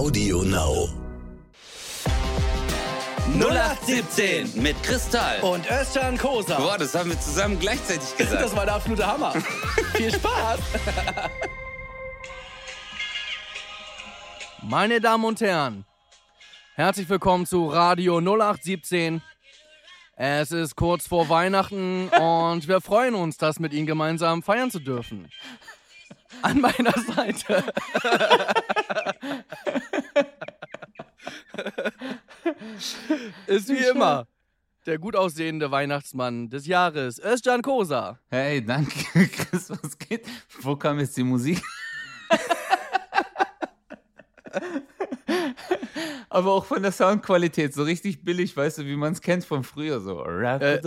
Audio Now. 0817 mit Kristall. Und Özcan Kosa. Boah, das haben wir zusammen gleichzeitig gesagt. Das war der absolute Hammer. Viel Spaß. Meine Damen und Herren, herzlich willkommen zu Radio 0817. Es ist kurz vor Weihnachten und wir freuen uns, das mit Ihnen gemeinsam feiern zu dürfen. An meiner Seite. ist wie immer der gut aussehende Weihnachtsmann des Jahres, Özcan Kosa. Hey, danke, Chris, was geht? Wo kam jetzt die Musik? Aber auch von der Soundqualität, so richtig billig, weißt du, wie man es kennt von früher, so. Äh,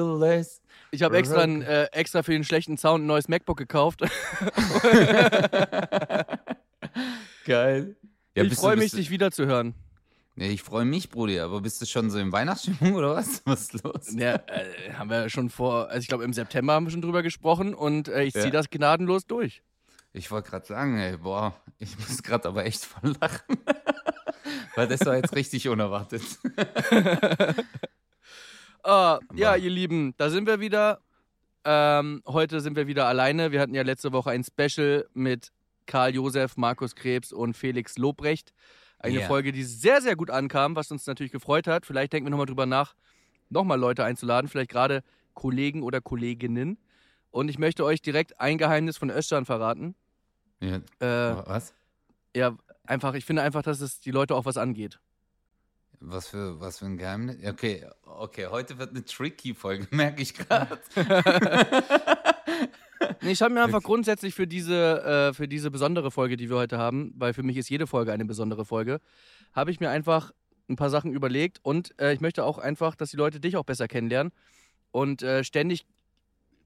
ich habe extra, ein, äh, extra für den schlechten Sound ein neues MacBook gekauft. Geil. Ja, ich freue mich, dich wiederzuhören. Ja, ich freue mich, Brudi, aber bist du schon so im Weihnachtsstimmung oder was? Was ist los? Ja, äh, haben wir schon vor, also ich glaube im September haben wir schon drüber gesprochen und äh, ich ziehe ja. das gnadenlos durch. Ich wollte gerade sagen, ey, boah, ich muss gerade aber echt voll lachen. Weil das war jetzt richtig unerwartet. Ah, ja, ihr Lieben, da sind wir wieder. Ähm, heute sind wir wieder alleine. Wir hatten ja letzte Woche ein Special mit Karl Josef, Markus Krebs und Felix Lobrecht. Eine yeah. Folge, die sehr, sehr gut ankam, was uns natürlich gefreut hat. Vielleicht denken wir nochmal drüber nach, nochmal Leute einzuladen, vielleicht gerade Kollegen oder Kolleginnen. Und ich möchte euch direkt ein Geheimnis von Östern verraten. Ja. Äh, was? Ja, einfach, ich finde einfach, dass es die Leute auch was angeht. Was für, was für ein Geheimnis? Okay, okay, heute wird eine tricky Folge, merke ich gerade. nee, ich habe mir einfach grundsätzlich für diese, äh, für diese besondere Folge, die wir heute haben, weil für mich ist jede Folge eine besondere Folge, habe ich mir einfach ein paar Sachen überlegt und äh, ich möchte auch einfach, dass die Leute dich auch besser kennenlernen. Und äh, ständig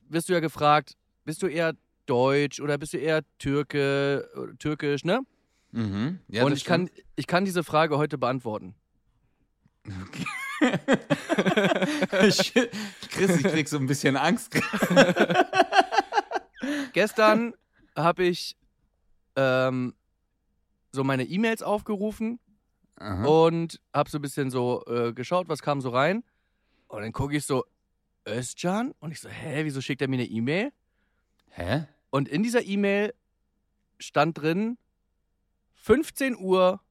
wirst du ja gefragt, bist du eher deutsch oder bist du eher Türke, äh, türkisch, ne? Mhm. Ja, und ich kann, ich kann diese Frage heute beantworten. Okay. Chris, ich krieg so ein bisschen Angst. Gestern habe ich ähm, so meine E-Mails aufgerufen Aha. und habe so ein bisschen so äh, geschaut, was kam so rein. Und dann gucke ich so, Özcan? Und ich so, hä, wieso schickt er mir eine E-Mail? Hä? Und in dieser E-Mail stand drin, 15 Uhr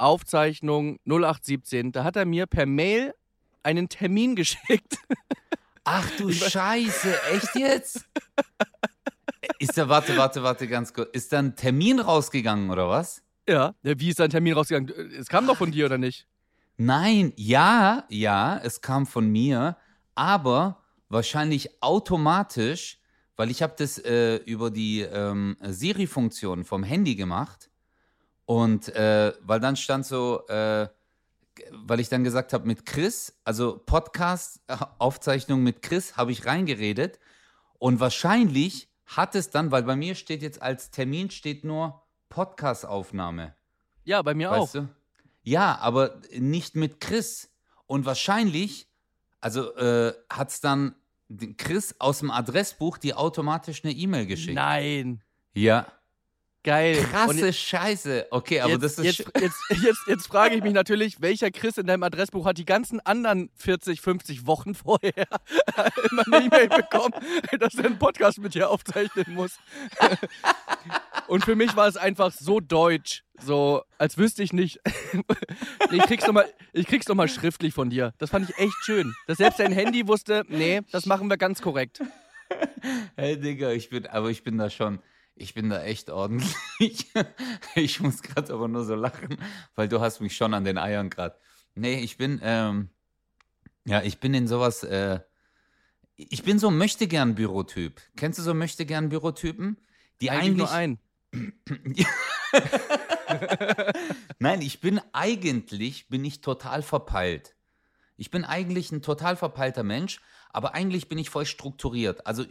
Aufzeichnung 0817. Da hat er mir per Mail einen Termin geschickt. Ach du Scheiße, echt jetzt? Ist da, warte, warte, warte, ganz kurz. Ist da ein Termin rausgegangen oder was? Ja, wie ist da ein Termin rausgegangen? Es kam doch von dir oder nicht? Nein, ja, ja, es kam von mir, aber wahrscheinlich automatisch, weil ich habe das äh, über die ähm, Siri-Funktion vom Handy gemacht und äh, weil dann stand so, äh, weil ich dann gesagt habe mit Chris, also Podcast-Aufzeichnung mit Chris, habe ich reingeredet. Und wahrscheinlich hat es dann, weil bei mir steht jetzt als Termin steht nur Podcast-Aufnahme. Ja, bei mir weißt auch. Du? Ja, aber nicht mit Chris. Und wahrscheinlich, also äh, hat es dann Chris aus dem Adressbuch die automatisch eine E-Mail geschickt. Nein. Ja. Geil. Krasse Und Scheiße. Okay, aber jetzt, das ist. Jetzt, jetzt, jetzt, jetzt frage ich mich natürlich, welcher Chris in deinem Adressbuch hat die ganzen anderen 40, 50 Wochen vorher immer eine E-Mail bekommen, dass er einen Podcast mit dir aufzeichnen muss. Und für mich war es einfach so deutsch, so als wüsste ich nicht. ich krieg's nochmal noch mal schriftlich von dir. Das fand ich echt schön. Dass selbst dein Handy wusste, nee, das machen wir ganz korrekt. Hey Digga, ich bin, aber ich bin da schon ich bin da echt ordentlich. ich muss gerade aber nur so lachen, weil du hast mich schon an den Eiern gerade. Nee, ich bin, ähm, ja, ich bin in sowas, äh, ich bin so ein Möchtegern-Bürotyp. Kennst du so Möchtegern-Bürotypen? Die eigentlich, eigentlich nur ein. Nein, ich bin eigentlich, bin ich total verpeilt. Ich bin eigentlich ein total verpeilter Mensch, aber eigentlich bin ich voll strukturiert. Also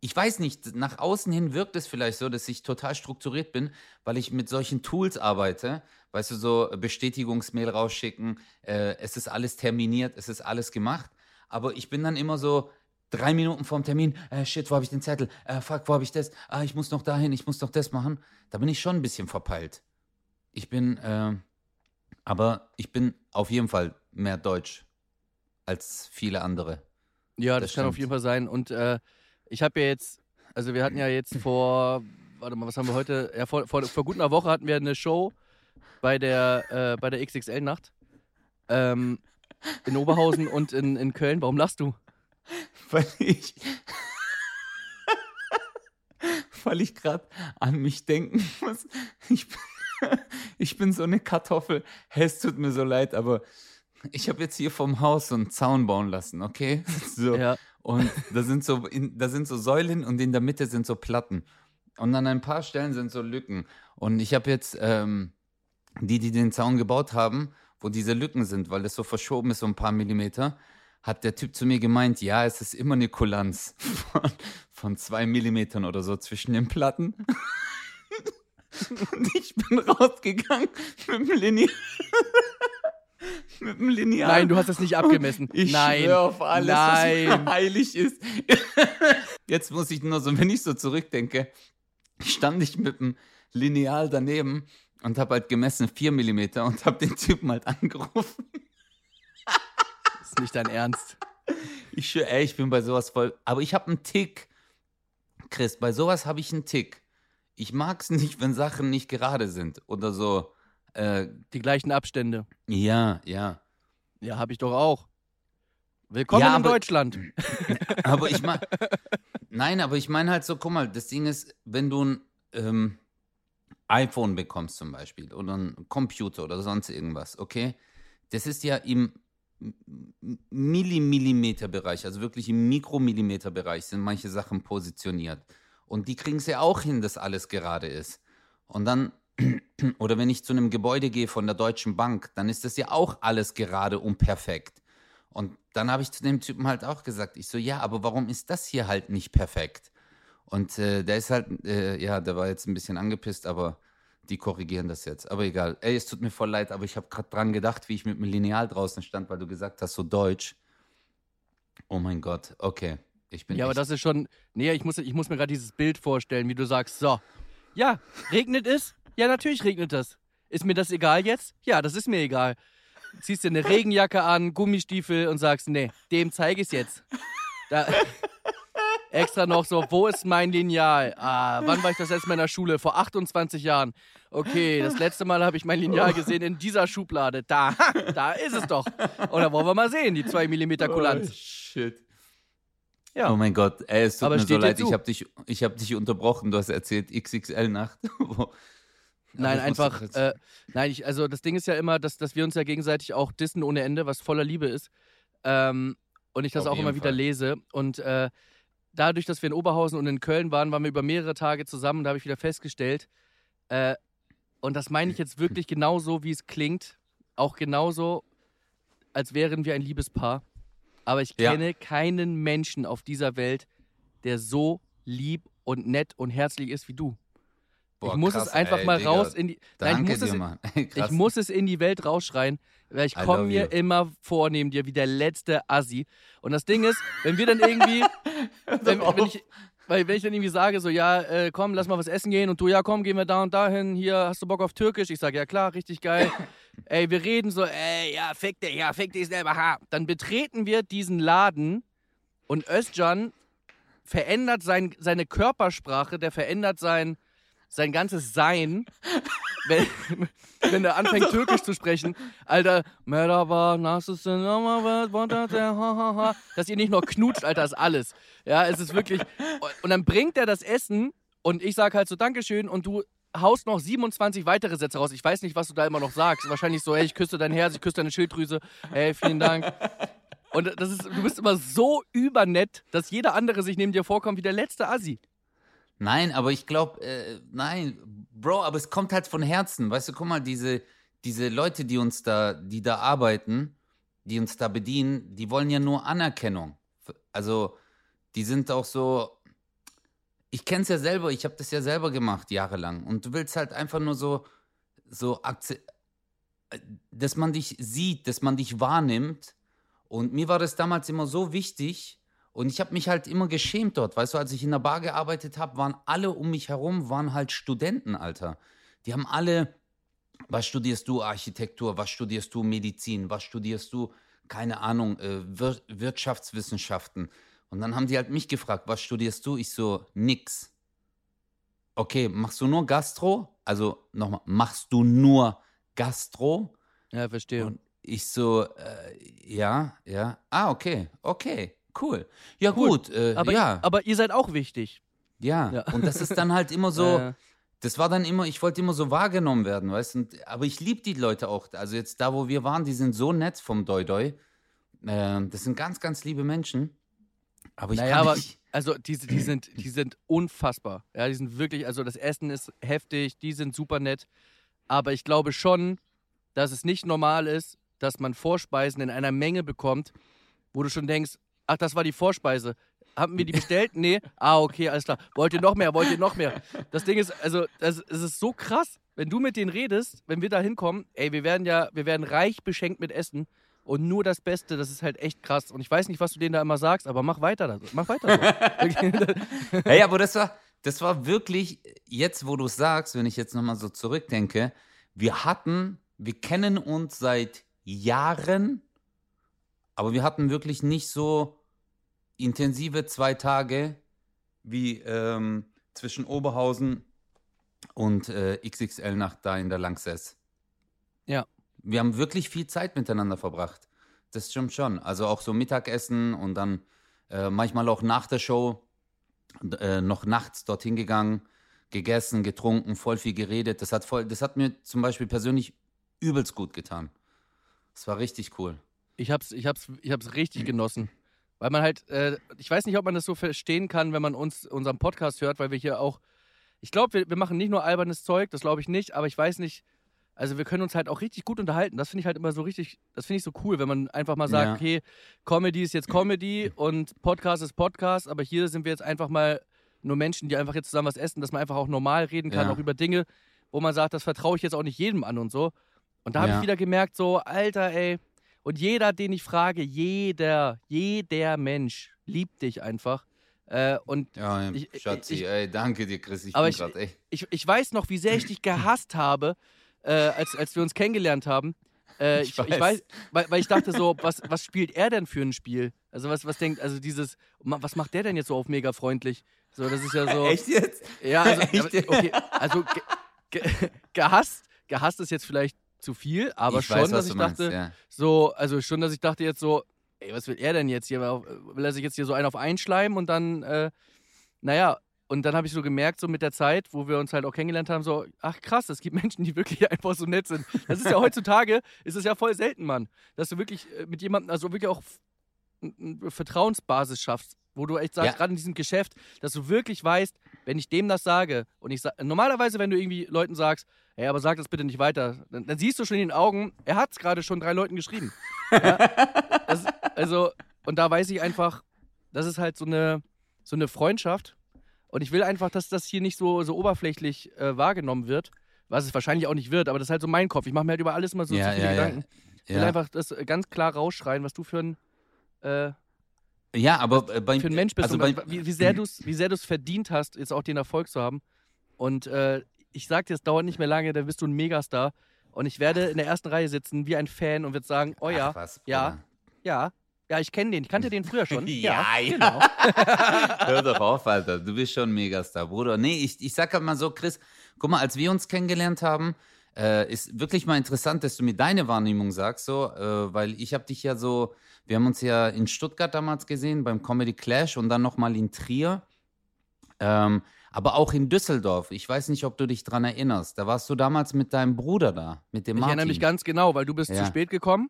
ich weiß nicht, nach außen hin wirkt es vielleicht so, dass ich total strukturiert bin, weil ich mit solchen Tools arbeite. Weißt du, so Bestätigungsmail rausschicken, äh, es ist alles terminiert, es ist alles gemacht. Aber ich bin dann immer so drei Minuten vorm Termin, äh, shit, wo habe ich den Zettel? Äh, fuck, wo habe ich das? Ah, ich muss noch dahin, ich muss noch das machen. Da bin ich schon ein bisschen verpeilt. Ich bin, äh, Aber ich bin auf jeden Fall mehr deutsch als viele andere. Ja, das, Das kann auf stimmt. jeden Fall sein. Und äh, ich habe ja jetzt, also wir hatten ja jetzt vor, warte mal, was haben wir heute? Ja, vor, vor, vor gut einer Woche hatten wir eine Show bei der, äh, bei der XXL-Nacht. Ähm, in Oberhausen und in, in Köln. Warum lachst du? Weil ich. weil ich gerade an mich denken muss. Ich bin, ich bin so eine Kartoffel. Hey, es tut mir so leid, aber ich habe jetzt hier vom Haus so einen Zaun bauen lassen, okay? So. Ja. Und da sind so, in, da sind so Säulen und in der Mitte sind so Platten. Und an ein paar Stellen sind so Lücken. Und ich habe jetzt ähm, die, die den Zaun gebaut haben, wo diese Lücken sind, weil es so verschoben ist, so ein paar Millimeter, hat der Typ zu mir gemeint, ja, es ist immer eine Kulanz von, von zwei Millimetern oder so zwischen den Platten. Und ich bin rausgegangen mit dem Lineal. mit dem Lineal. Nein, du hast das nicht abgemessen. Ich Nein. schwöre auf alles, was Nein. mir heilig ist. Jetzt muss ich nur so, wenn ich so zurückdenke, stand ich mit dem Lineal daneben und habe halt gemessen 4 mm und habe den Typen halt angerufen. Das ist nicht dein Ernst. Ich schwöre, ey, ich bin bei sowas voll. Aber ich habe einen Tick. Chris, bei sowas habe ich einen Tick. Ich mag es nicht, wenn Sachen nicht gerade sind oder so. Äh, Die gleichen Abstände. ja, ja. Ja, habe ich doch auch. Willkommen Ja, in aber- Deutschland. Aber ich meine, nein, aber ich meine halt so, guck mal, das Ding ist, wenn du ein ähm, iPhone bekommst zum Beispiel oder ein Computer oder sonst irgendwas, okay, das ist ja im Millimillimeter-Bereich, also wirklich im Mikromillimeter-Bereich sind manche Sachen positioniert. Und die kriegen es ja auch hin, dass alles gerade ist. Und dann, oder wenn ich zu einem Gebäude gehe von der Deutschen Bank, dann ist das ja auch alles gerade und perfekt. Und dann habe ich zu dem Typen halt auch gesagt, ich so, ja, aber warum ist das hier halt nicht perfekt? Und äh, der ist halt, äh, ja, der war jetzt ein bisschen angepisst, aber die korrigieren das jetzt. Aber egal. Ey, es tut mir voll leid, aber ich habe gerade dran gedacht, wie ich mit dem Lineal draußen stand, weil du gesagt hast, so deutsch. Oh mein Gott, okay. Ich bin Ja, aber das ist schon. Nee, ich muss, ich muss mir gerade dieses Bild vorstellen, wie du sagst: So, ja, regnet es? Ja, natürlich regnet es. Ist mir das egal jetzt? Ja, das ist mir egal. Ziehst dir eine Regenjacke an, Gummistiefel und sagst: Nee, dem zeige ich es jetzt. Da, extra noch so: Wo ist mein Lineal? Ah, wann war ich das letzte Mal in der Schule? Vor 28 Jahren. Okay, das letzte Mal habe ich mein Lineal gesehen in dieser Schublade. Da, da ist es doch. Oder wollen wir mal sehen, die 2 mm Kulanz. Oh, shit. Ja. Oh mein Gott, ey, es tut Aber mir so dir leid, ich habe dich, ich hab dich unterbrochen, du hast erzählt XXL-Nacht. Nein, einfach, äh, nein, ich, also das Ding ist ja immer, dass, dass wir uns ja gegenseitig auch dissen ohne Ende, was voller Liebe ist. Ähm, und ich das Auf auch immer jeden wieder Fall. lese. Und äh, dadurch, dass wir in Oberhausen und in Köln waren, waren wir über mehrere Tage zusammen. Da habe ich wieder festgestellt, äh, und das meine ich jetzt wirklich genauso, wie es klingt. Auch genauso, als wären wir ein Liebespaar. Aber ich Ja. kenne keinen Menschen auf dieser Welt, der so lieb und nett und herzlich ist wie du. Ich muss es einfach mal raus in die. Nein, ich muss, dir, es, Mann. ich Krass. muss es in die Welt rausschreien, weil ich komme mir immer vor neben dir wie der letzte Assi. Und das Ding ist, wenn wir dann irgendwie, wenn, wenn ich, weil wenn ich dann irgendwie sage, so, ja, äh, komm, lass mal was essen gehen und du, ja, komm, gehen wir da und dahin, hier, hast du Bock auf Türkisch? Ich sage, ja klar, richtig geil. ey, wir reden so, ey, ja, fick dich, ja, fick dich selber, ha. Dann betreten wir diesen Laden und Özcan verändert sein, seine Körpersprache, der verändert sein, sein ganzes Sein, wenn, wenn er anfängt, Türkisch zu sprechen. Alter, Merhaba, nasılsın, dass ihr nicht nur knutscht, Alter, ist alles. Ja, es ist wirklich. Und dann bringt er das Essen und ich sag halt so Dankeschön und du haust noch 27 weitere Sätze raus. Ich weiß nicht, was du da immer noch sagst. Wahrscheinlich so, ey, ich küsse dein Herz, ich küsse deine Schilddrüse. Ey, vielen Dank. Und das ist, du bist immer so übernett, dass jeder andere sich neben dir vorkommt wie der letzte Assi. Nein, aber ich glaube, äh, nein, Bro, aber es kommt halt von Herzen. Weißt du, guck mal, diese, diese Leute, die uns da, die da arbeiten, die uns da bedienen, die wollen ja nur Anerkennung. Also, die sind auch so. Ich kenne es ja selber, ich habe das ja selber gemacht, jahrelang. Und du willst halt einfach nur so, so akze dass man dich sieht, dass man dich wahrnimmt. Und mir war das damals immer so wichtig. Und ich habe mich halt immer geschämt dort. Weißt du, als ich in der Bar gearbeitet habe, waren alle um mich herum, waren halt Studenten, Alter. Die haben alle was studierst du Architektur, was studierst du Medizin, was studierst du, keine Ahnung, äh, Wir Wirtschaftswissenschaften. Und dann haben die halt mich gefragt, was studierst du? Ich so, nix. Okay, machst du nur Gastro? Also nochmal, machst du nur Gastro? Ja, verstehe. Und ich so, äh, ja, ja. Ah, okay, okay, cool. Ja, Cool. gut, äh, aber, ja, aber ihr seid auch wichtig. ja. Ja. Und das ist dann halt immer so, Äh, das war dann immer, ich wollte immer so wahrgenommen werden, weißt du? Aber ich liebe die Leute auch. Also jetzt da, wo wir waren, die sind so nett vom Doi Doi. Ähm, das sind ganz, ganz liebe Menschen. Aber ich Naja, kann aber nicht. also die, die, sind, die sind unfassbar. Ja, die sind wirklich, also das Essen ist heftig, die sind super nett. Aber ich glaube schon, dass es nicht normal ist, dass man Vorspeisen in einer Menge bekommt, wo du schon denkst, ach, das war die Vorspeise. Haben wir die bestellt? Nee. Ah, okay, alles klar. Wollt ihr noch mehr? Wollt ihr noch mehr? Das Ding ist, also, es ist so krass, wenn du mit denen redest, wenn wir da hinkommen, ey, wir werden ja, wir werden reich beschenkt mit Essen und nur das Beste, das ist halt echt krass. Und ich weiß nicht, was du denen da immer sagst, aber mach weiter, mach weiter so. Hey, aber das war, das war wirklich, jetzt wo du es sagst, wenn ich jetzt nochmal so zurückdenke, wir hatten, wir kennen uns seit Jahren, aber wir hatten wirklich nicht so intensive zwei Tage wie ähm, zwischen Oberhausen und äh, XXL Nacht da in der Lanxess. Ja. Wir haben wirklich viel Zeit miteinander verbracht. Das stimmt schon. Also auch so Mittagessen und dann äh, manchmal auch nach der Show äh, noch nachts dorthin gegangen, gegessen, getrunken, voll viel geredet. Das hat, voll, das hat mir zum Beispiel persönlich übelst gut getan. Das war richtig cool. Ich hab's, ich hab's, ich hab's richtig genossen. Weil man halt, äh, ich weiß nicht, ob man das so verstehen kann, wenn man uns unseren Podcast hört, weil wir hier auch, ich glaube, wir, wir machen nicht nur albernes Zeug, das glaube ich nicht, aber ich weiß nicht, also wir können uns halt auch richtig gut unterhalten. Das finde ich halt immer so richtig, das finde ich so cool, wenn man einfach mal sagt, Ja. okay, Comedy ist jetzt Comedy und Podcast ist Podcast, aber hier sind wir jetzt einfach mal nur Menschen, die einfach jetzt zusammen was essen, dass man einfach auch normal reden kann, Ja. auch über Dinge, wo man sagt, das vertraue ich jetzt auch nicht jedem an und so. Und da habe Ja. ich wieder gemerkt, so, Alter, ey, und jeder, den ich frage, jeder, jeder Mensch liebt dich einfach. Äh, und Ja, Ich- ich- Schatzi, ich- ey, danke dir, Chris. Ich Aber bin ich- gerade, ey. ich, ich weiß noch, wie sehr ich dich gehasst habe, äh, als, als wir uns kennengelernt haben. Äh, Ich weiß. weiß, weil, weil ich dachte so, was, was spielt er denn für ein Spiel? Also was, was denkt, also dieses, was macht der denn jetzt so auf mega freundlich? So, das ist ja so. Echt jetzt? Ja, also, Echt? okay, also ge, ge, gehasst, gehasst ist jetzt vielleicht zu viel, aber ich schon, weiß, dass ich meinst, dachte, ja. so, also schon, dass ich dachte jetzt so, ey, was will er denn jetzt hier? Will er sich jetzt hier so einen auf einschleimen und dann, äh, naja, und dann habe ich so gemerkt, so mit der Zeit, wo wir uns halt auch kennengelernt haben, so, ach krass, es gibt Menschen, die wirklich einfach so nett sind. Das ist ja heutzutage, ist es ja voll selten, Mann, dass du wirklich äh, mit jemandem, also wirklich auch n- Vertrauensbasis schaffst, wo du echt sagst, Ja. gerade in diesem Geschäft, dass du wirklich weißt, wenn ich dem das sage und ich sage, normalerweise, wenn du irgendwie Leuten sagst, hey, aber sag das bitte nicht weiter, dann, dann siehst du schon in den Augen, er hat es gerade schon drei Leuten geschrieben. Ja? das, also, und da weiß ich einfach, das ist halt so eine, so eine Freundschaft. Und ich will einfach, dass das hier nicht so, so oberflächlich äh, wahrgenommen wird, was es wahrscheinlich auch nicht wird, aber das ist halt so mein Kopf. Ich mache mir halt über alles immer so Ja, zu viele ja. Gedanken. Ich will einfach das ganz klar rausschreien, was du für ein, äh, ja, aber äh, bei, für ein Mensch bist also bei, wie, wie sehr du es wie sehr du's verdient hast, jetzt auch den Erfolg zu haben. Und äh, ich sag dir, es dauert nicht mehr lange, dann bist du ein Megastar. Und ich werde in der ersten Reihe sitzen wie ein Fan und werde sagen, oh ja, Ach, was, ja, ja, ja, ich kenne den, ich kannte den früher schon. Ja, ja. genau. Hör doch auf, Alter. Du bist schon ein Megastar, Bruder. Nee, ich, ich sag halt mal so, Chris, guck mal, als wir uns kennengelernt haben, äh, ist wirklich mal interessant, dass du mir deine Wahrnehmung sagst, so, äh, weil ich habe dich ja so, wir haben uns ja in Stuttgart damals gesehen, beim Comedy Clash und dann nochmal in Trier. Ähm, aber auch in Düsseldorf. Ich weiß nicht, ob du dich dran erinnerst. Da warst du damals mit deinem Bruder da, mit dem Ich Martin. erinnere mich ganz genau, weil du bist Ja. zu spät gekommen,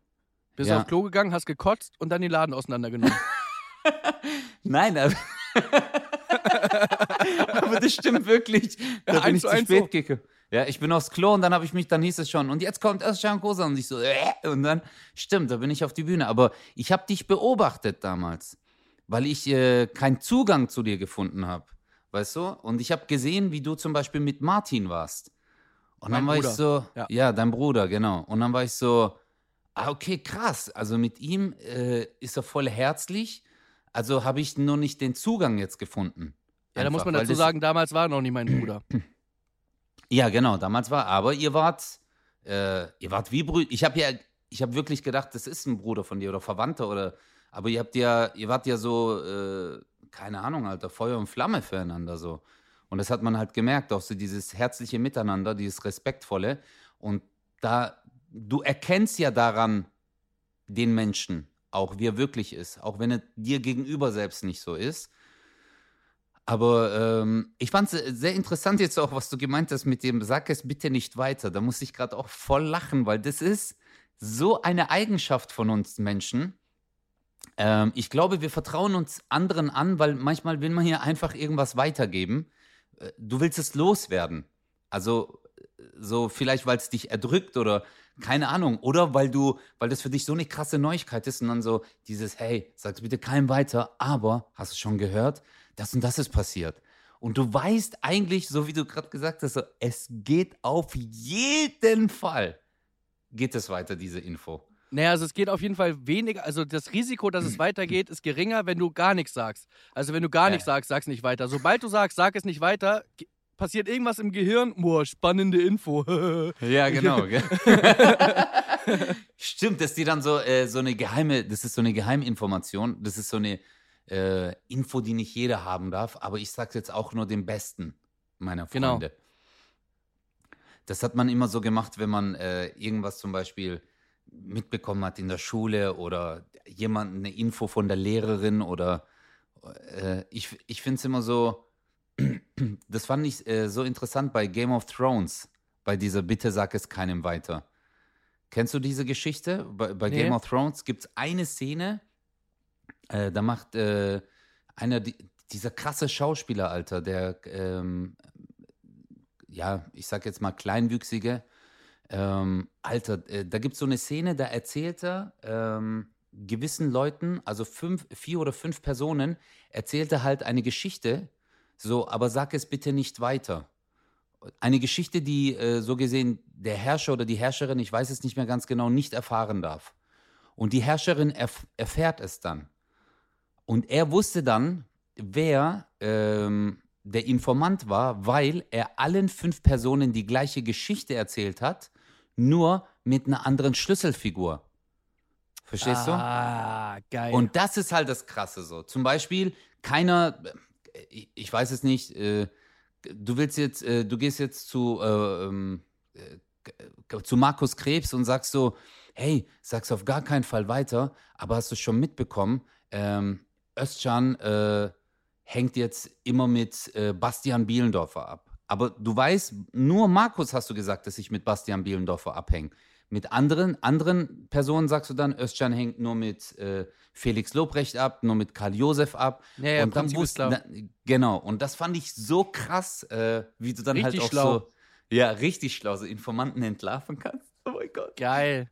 bist Ja. auf Klo gegangen, hast gekotzt und dann den Laden auseinandergenommen. Nein, aber, aber das stimmt wirklich. Da Ja, bin ich zu zu spät so. gekommen. Ja, ich bin aufs Klo und dann habe ich mich, dann hieß es schon, und jetzt kommt erst Kosa und ich so, äh, und dann, stimmt, da bin ich auf die Bühne. Aber ich habe dich beobachtet damals, weil ich äh, keinen Zugang zu dir gefunden habe. Weißt du? Und ich habe gesehen, wie du zum Beispiel mit Martin warst. Und Mein dann war Bruder. ich so, Ja. ja. dein Bruder, genau. Und dann war ich so, ah, okay, krass. Also mit ihm äh, ist er voll herzlich. Also habe ich nur nicht den Zugang jetzt gefunden. Ja, da muss Einfach, man dazu sagen, damals war er noch nicht mein Bruder. Ja, genau, damals war, aber ihr wart äh, ihr wart wie Brüder. Ich habe ja, ich habe wirklich gedacht, das ist ein Bruder von dir oder Verwandter oder, aber ihr habt ja, ihr wart ja so, äh, keine Ahnung, Alter, Feuer und Flamme füreinander so. Und das hat man halt gemerkt, auch so dieses herzliche Miteinander, dieses Respektvolle. Und da, du erkennst ja daran den Menschen, auch wie er wirklich ist, auch wenn er dir gegenüber selbst nicht so ist. Aber ähm, ich fand es sehr interessant jetzt auch, was du gemeint hast mit dem, sag es bitte nicht weiter. Da muss ich gerade auch voll lachen, weil das ist so eine Eigenschaft von uns Menschen. Ähm, ich glaube, wir vertrauen uns anderen an, weil manchmal will man hier einfach irgendwas weitergeben. Äh, du willst es loswerden. Also so vielleicht, weil es dich erdrückt oder keine Ahnung. Oder weil du, weil das für dich so eine krasse Neuigkeit ist und dann so dieses, hey, sag's bitte keinem weiter, aber hast du schon gehört? das und das ist passiert. Und du weißt eigentlich, so wie du gerade gesagt hast, so, es geht auf jeden Fall, geht es weiter, diese Info. Naja, also es geht auf jeden Fall weniger, also das Risiko, dass es weitergeht, ist geringer, wenn du gar nichts sagst. Also wenn du gar nichts sagst, sag's nicht weiter. Sobald du sagst, sag es nicht weiter, passiert irgendwas im Gehirn, boah, spannende Info. ja, genau. Stimmt, dass die dann so, äh, so eine geheime, das ist so eine Geheiminformation, das ist so eine äh, Info, die nicht jeder haben darf, aber ich sage jetzt auch nur den Besten meiner. Freunde. Genau. Das hat man immer so gemacht, wenn man äh, irgendwas zum Beispiel mitbekommen hat in der Schule oder jemand eine Info von der Lehrerin oder äh, ich, ich finde es immer so, das fand ich äh, so interessant bei Game of Thrones, bei dieser Bitte sag es keinem weiter. Kennst du diese Geschichte? Bei, bei nee. Game of Thrones gibt es eine Szene, äh, da macht äh, einer die, dieser krasse Schauspieler, Alter, der, ähm, ja, ich sag jetzt mal kleinwüchsige, ähm, Alter, äh, da gibt es so eine Szene, da erzählt er ähm, gewissen Leuten, also fünf, vier oder fünf Personen, erzählt er halt eine Geschichte, so, aber sag es bitte nicht weiter. Eine Geschichte, die äh, so gesehen der Herrscher oder die Herrscherin, ich weiß es nicht mehr ganz genau, nicht erfahren darf. Und die Herrscherin erf erfährt es dann. Und er wusste dann, wer ähm, der Informant war, weil er allen fünf Personen die gleiche Geschichte erzählt hat, nur mit einer anderen Schlüsselfigur. Verstehst ah, du? Ah, geil. Und das ist halt das Krasse so. Zum Beispiel, keiner, ich, ich weiß es nicht, äh, du willst jetzt, äh, du gehst jetzt zu, äh, ähm, äh, zu Markus Krebs und sagst so, hey, sag's auf gar keinen Fall weiter, aber hast du schon mitbekommen, ähm, Özcan äh, hängt jetzt immer mit äh, Bastian Bielendorfer ab. Aber du weißt, nur Markus hast du gesagt, dass ich mit Bastian Bielendorfer abhänge. Mit anderen, anderen Personen sagst du dann, Özcan hängt nur mit äh, Felix Lobrecht ab, nur mit Karl Josef ab. Ja, ja, und dann wusste, na, genau. Und das fand ich so krass, äh, wie du dann halt richtig halt auch schlau. so, ja, richtig schlau, so Informanten entlarven kannst. Oh mein Gott. Geil.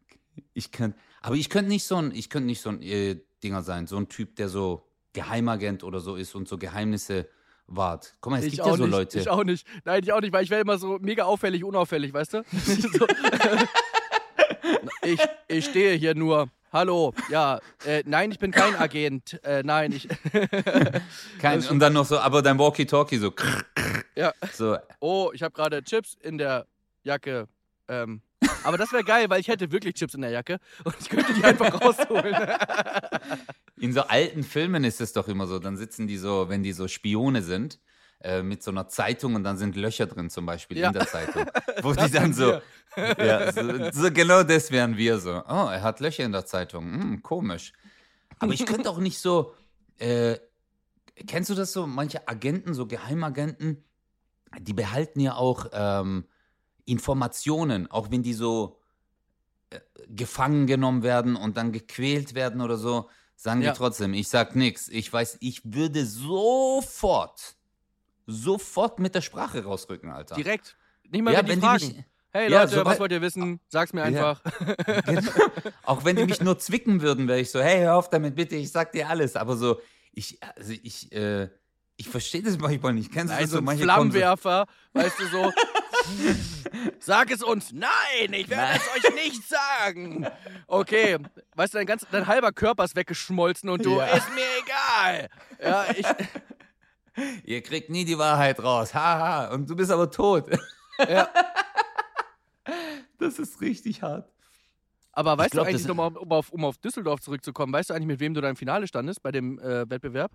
Ich könnte, aber ich könnte nicht so ein, ich könnte nicht so ein äh, Dinger sein, so ein Typ, der so Geheimagent oder so ist und so Geheimnisse wahrt. Guck mal, es ich gibt ja so nicht, Leute. Ich auch nicht. Nein, ich auch nicht, weil ich wäre immer so mega auffällig, unauffällig, weißt du? ich, ich stehe hier nur. Hallo, ja, äh, nein, ich bin kein Agent. Äh, nein, ich. kein, und dann noch so, aber dein Walkie-Talkie so. ja. So. Oh, ich habe gerade Chips in der Jacke. Ähm, aber das wäre geil, weil ich hätte wirklich Chips in der Jacke und ich könnte die einfach rausholen. In so alten Filmen ist es doch immer so, dann sitzen die so, wenn die so Spione sind, äh, mit so einer Zeitung und dann sind Löcher drin zum Beispiel ja. in der Zeitung. Wo die dann so, ja, so, so, genau das wären wir so. Oh, er hat Löcher in der Zeitung. Hm, komisch. Aber ich könnte auch nicht so, äh, kennst du das so, manche Agenten, so Geheimagenten, die behalten ja auch ähm, Informationen, auch wenn die so äh, gefangen genommen werden und dann gequält werden oder so, sagen ja. die trotzdem, ich sag nichts. Ich weiß, ich würde sofort, sofort mit der Sprache rausrücken, Alter. Direkt. Nicht mal, ja, wenn, wenn die fragen. Mich, hey ja, Leute, so, was wollt ihr wissen? Sag's mir einfach. Ja. Genau. Auch wenn die mich nur zwicken würden, wäre ich so, hey, hör auf damit bitte, ich sag dir alles. Aber so, ich, also ich, äh, ich verstehe das manchmal nicht. Kennst du das so? Manche Flammenwerfer, so weißt du so. Sag es uns. Nein, ich werde Nein. es euch nicht sagen. Okay, weißt du, dein, ganz, dein halber Körper ist weggeschmolzen und du, ja. ist mir egal. Ja, ich. Ihr kriegt nie die Wahrheit raus. Haha. Und du bist aber tot. Ja. Das ist richtig hart. Aber weißt glaub, du eigentlich, um auf, um, auf, um auf Düsseldorf zurückzukommen, weißt du eigentlich, mit wem du da im Finale standest bei dem äh, Wettbewerb?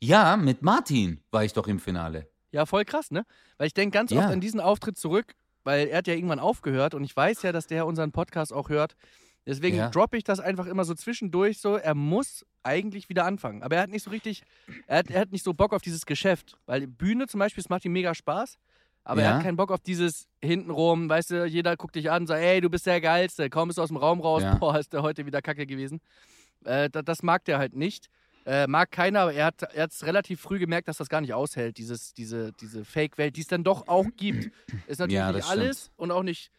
Ja, mit Martin war ich doch im Finale. Ja, voll krass, ne? Weil ich denke ganz Ja. oft an diesen Auftritt zurück, weil er hat ja irgendwann aufgehört und ich weiß ja, dass der unseren Podcast auch hört. Deswegen Ja. droppe ich das einfach immer so zwischendurch so. Er muss eigentlich wieder anfangen. Aber er hat nicht so richtig, er hat, er hat nicht so Bock auf dieses Geschäft. Weil Bühne zum Beispiel, es macht ihm mega Spaß. Aber er Ja. hat keinen Bock auf dieses hintenrum, weißt du, jeder guckt dich an und sagt, ey, du bist der Geilste. Kaum bist du aus dem Raum raus, Ja. boah, ist der heute wieder kacke gewesen. Äh, da, das mag der halt nicht. Äh, mag keiner, aber er hat er hat's relativ früh gemerkt, dass das gar nicht aushält, dieses, diese, diese Fake-Welt, die es dann doch auch gibt. Ist natürlich Ja, nicht das alles und auch nicht,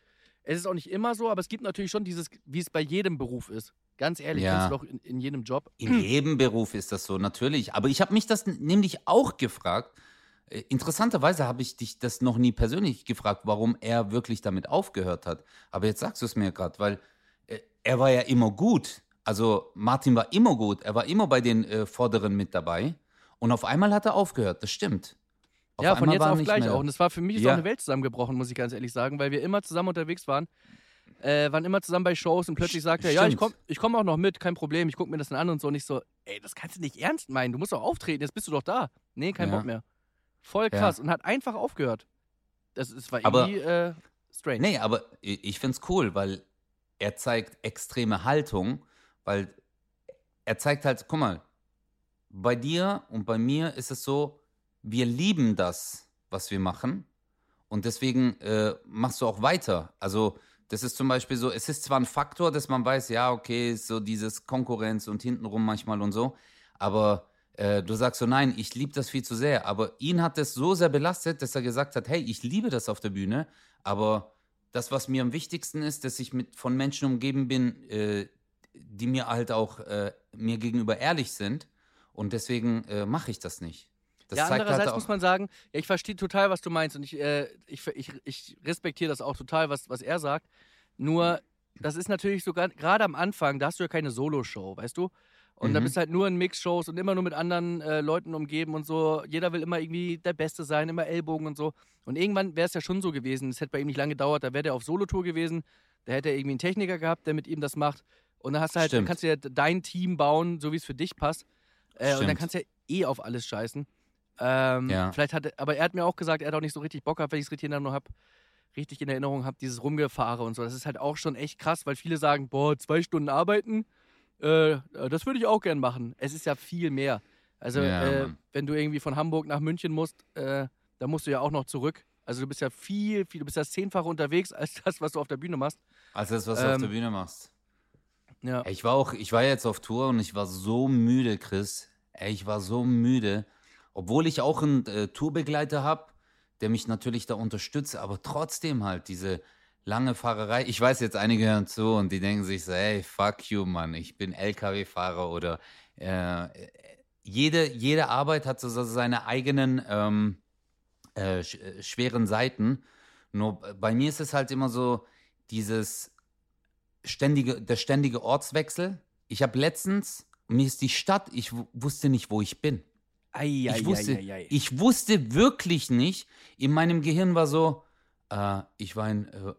es ist auch nicht immer so, aber es gibt natürlich schon dieses, wie es bei jedem Beruf ist. Ganz ehrlich, Ja. kennst du doch in, in jedem Job. In jedem Beruf ist das so, natürlich. Aber ich habe mich das nämlich auch gefragt. Äh, Interessanterweise habe ich dich das noch nie persönlich gefragt, warum er wirklich damit aufgehört hat. Aber jetzt sagst du es mir gerade, weil äh, er war ja immer gut. Also Martin war immer gut. Er war immer bei den äh, Vorderen mit dabei. Und auf einmal hat er aufgehört. Das stimmt. Auf ja, von jetzt auf gleich mehr- auch. Und es war für mich Ja. auch eine Welt zusammengebrochen, muss ich ganz ehrlich sagen, weil wir immer zusammen unterwegs waren. Äh, waren immer zusammen bei Shows und plötzlich sagt er, ja, ich komme ich komm auch noch mit, kein Problem, ich gucke mir das dann an und so. Und ich so, ey, das kannst du nicht ernst meinen, du musst doch auftreten, jetzt bist du doch da. Nee, kein Ja. Bock mehr. Voll Ja. krass und hat einfach aufgehört. Das ist, war Aber- irgendwie äh, strange. Nee, aber ich finde es cool, weil er zeigt extreme Haltung, weil er zeigt halt, guck mal, bei dir und bei mir ist es so, wir lieben das, was wir machen und deswegen äh, machst du auch weiter. Also das ist zum Beispiel so, es ist zwar ein Faktor, dass man weiß, ja, okay, ist so dieses Konkurrenz und hintenrum manchmal und so, aber äh, du sagst so, nein, ich liebe das viel zu sehr. Aber ihn hat es so sehr belastet, dass er gesagt hat, hey, ich liebe das auf der Bühne, aber das, was mir am wichtigsten ist, dass ich mit von Menschen umgeben bin, äh, die mir halt auch äh, mir gegenüber ehrlich sind. Und deswegen äh, mache ich das nicht. Das ja, zeigt andererseits halt muss man sagen, ja, ich verstehe total, was du meinst und ich, äh, ich, ich, ich respektiere das auch total, was, was er sagt. Nur, das ist natürlich sogar, gerade am Anfang, da hast du ja keine Solo-Show, weißt du? Und da Mhm. bist du halt nur in Mix-Shows und immer nur mit anderen äh, Leuten umgeben und so. Jeder will immer irgendwie der Beste sein, immer Ellbogen und so. Und irgendwann wäre es ja schon so gewesen, es hätte bei ihm nicht lange gedauert, da wäre der auf Solotour gewesen, da hätte er irgendwie einen Techniker gehabt, der mit ihm das macht. Und dann hast du halt, dann Stimmt. kannst du ja dein Team bauen, so wie es für dich passt. Äh, und dann kannst du ja eh auf alles scheißen. Ähm, Ja. Vielleicht hat, er- aber er hat mir auch gesagt, er hat auch nicht so richtig Bock gehabt, wenn ich es richtig in Erinnerung habe, richtig in Erinnerung habe, dieses Rumgefahre und so. Das ist halt auch schon echt krass, weil viele sagen, boah, zwei Stunden arbeiten, äh, das würde ich auch gern machen. Es ist ja viel mehr. Also Ja, äh, wenn du irgendwie von Hamburg nach München musst, äh, da musst du ja auch noch zurück. Also du bist ja viel, viel, du bist ja das zehnfache unterwegs als das, was du auf der Bühne machst. als das, was du auf ähm, der Bühne machst. Ja. Ich war auch, ich war jetzt auf Tour und ich war so müde, Chris. Ey, ich war so müde. Obwohl ich auch einen äh, Tourbegleiter habe, der mich natürlich da unterstützt, aber trotzdem halt diese lange Fahrerei. Ich weiß jetzt, einige hören zu und die denken sich so, ey, fuck you, Mann, ich bin LKW-Fahrer oder äh, jede, jede Arbeit hat so seine eigenen ähm, äh, sch äh, schweren Seiten. Nur bei mir ist es halt immer so, dieses ständige, der ständige Ortswechsel. Ich habe letztens, mir ist die Stadt, ich wusste nicht, wo ich bin. Ei, Ich wusste, ich wusste wirklich nicht. In meinem Gehirn war so, äh, ich war in äh,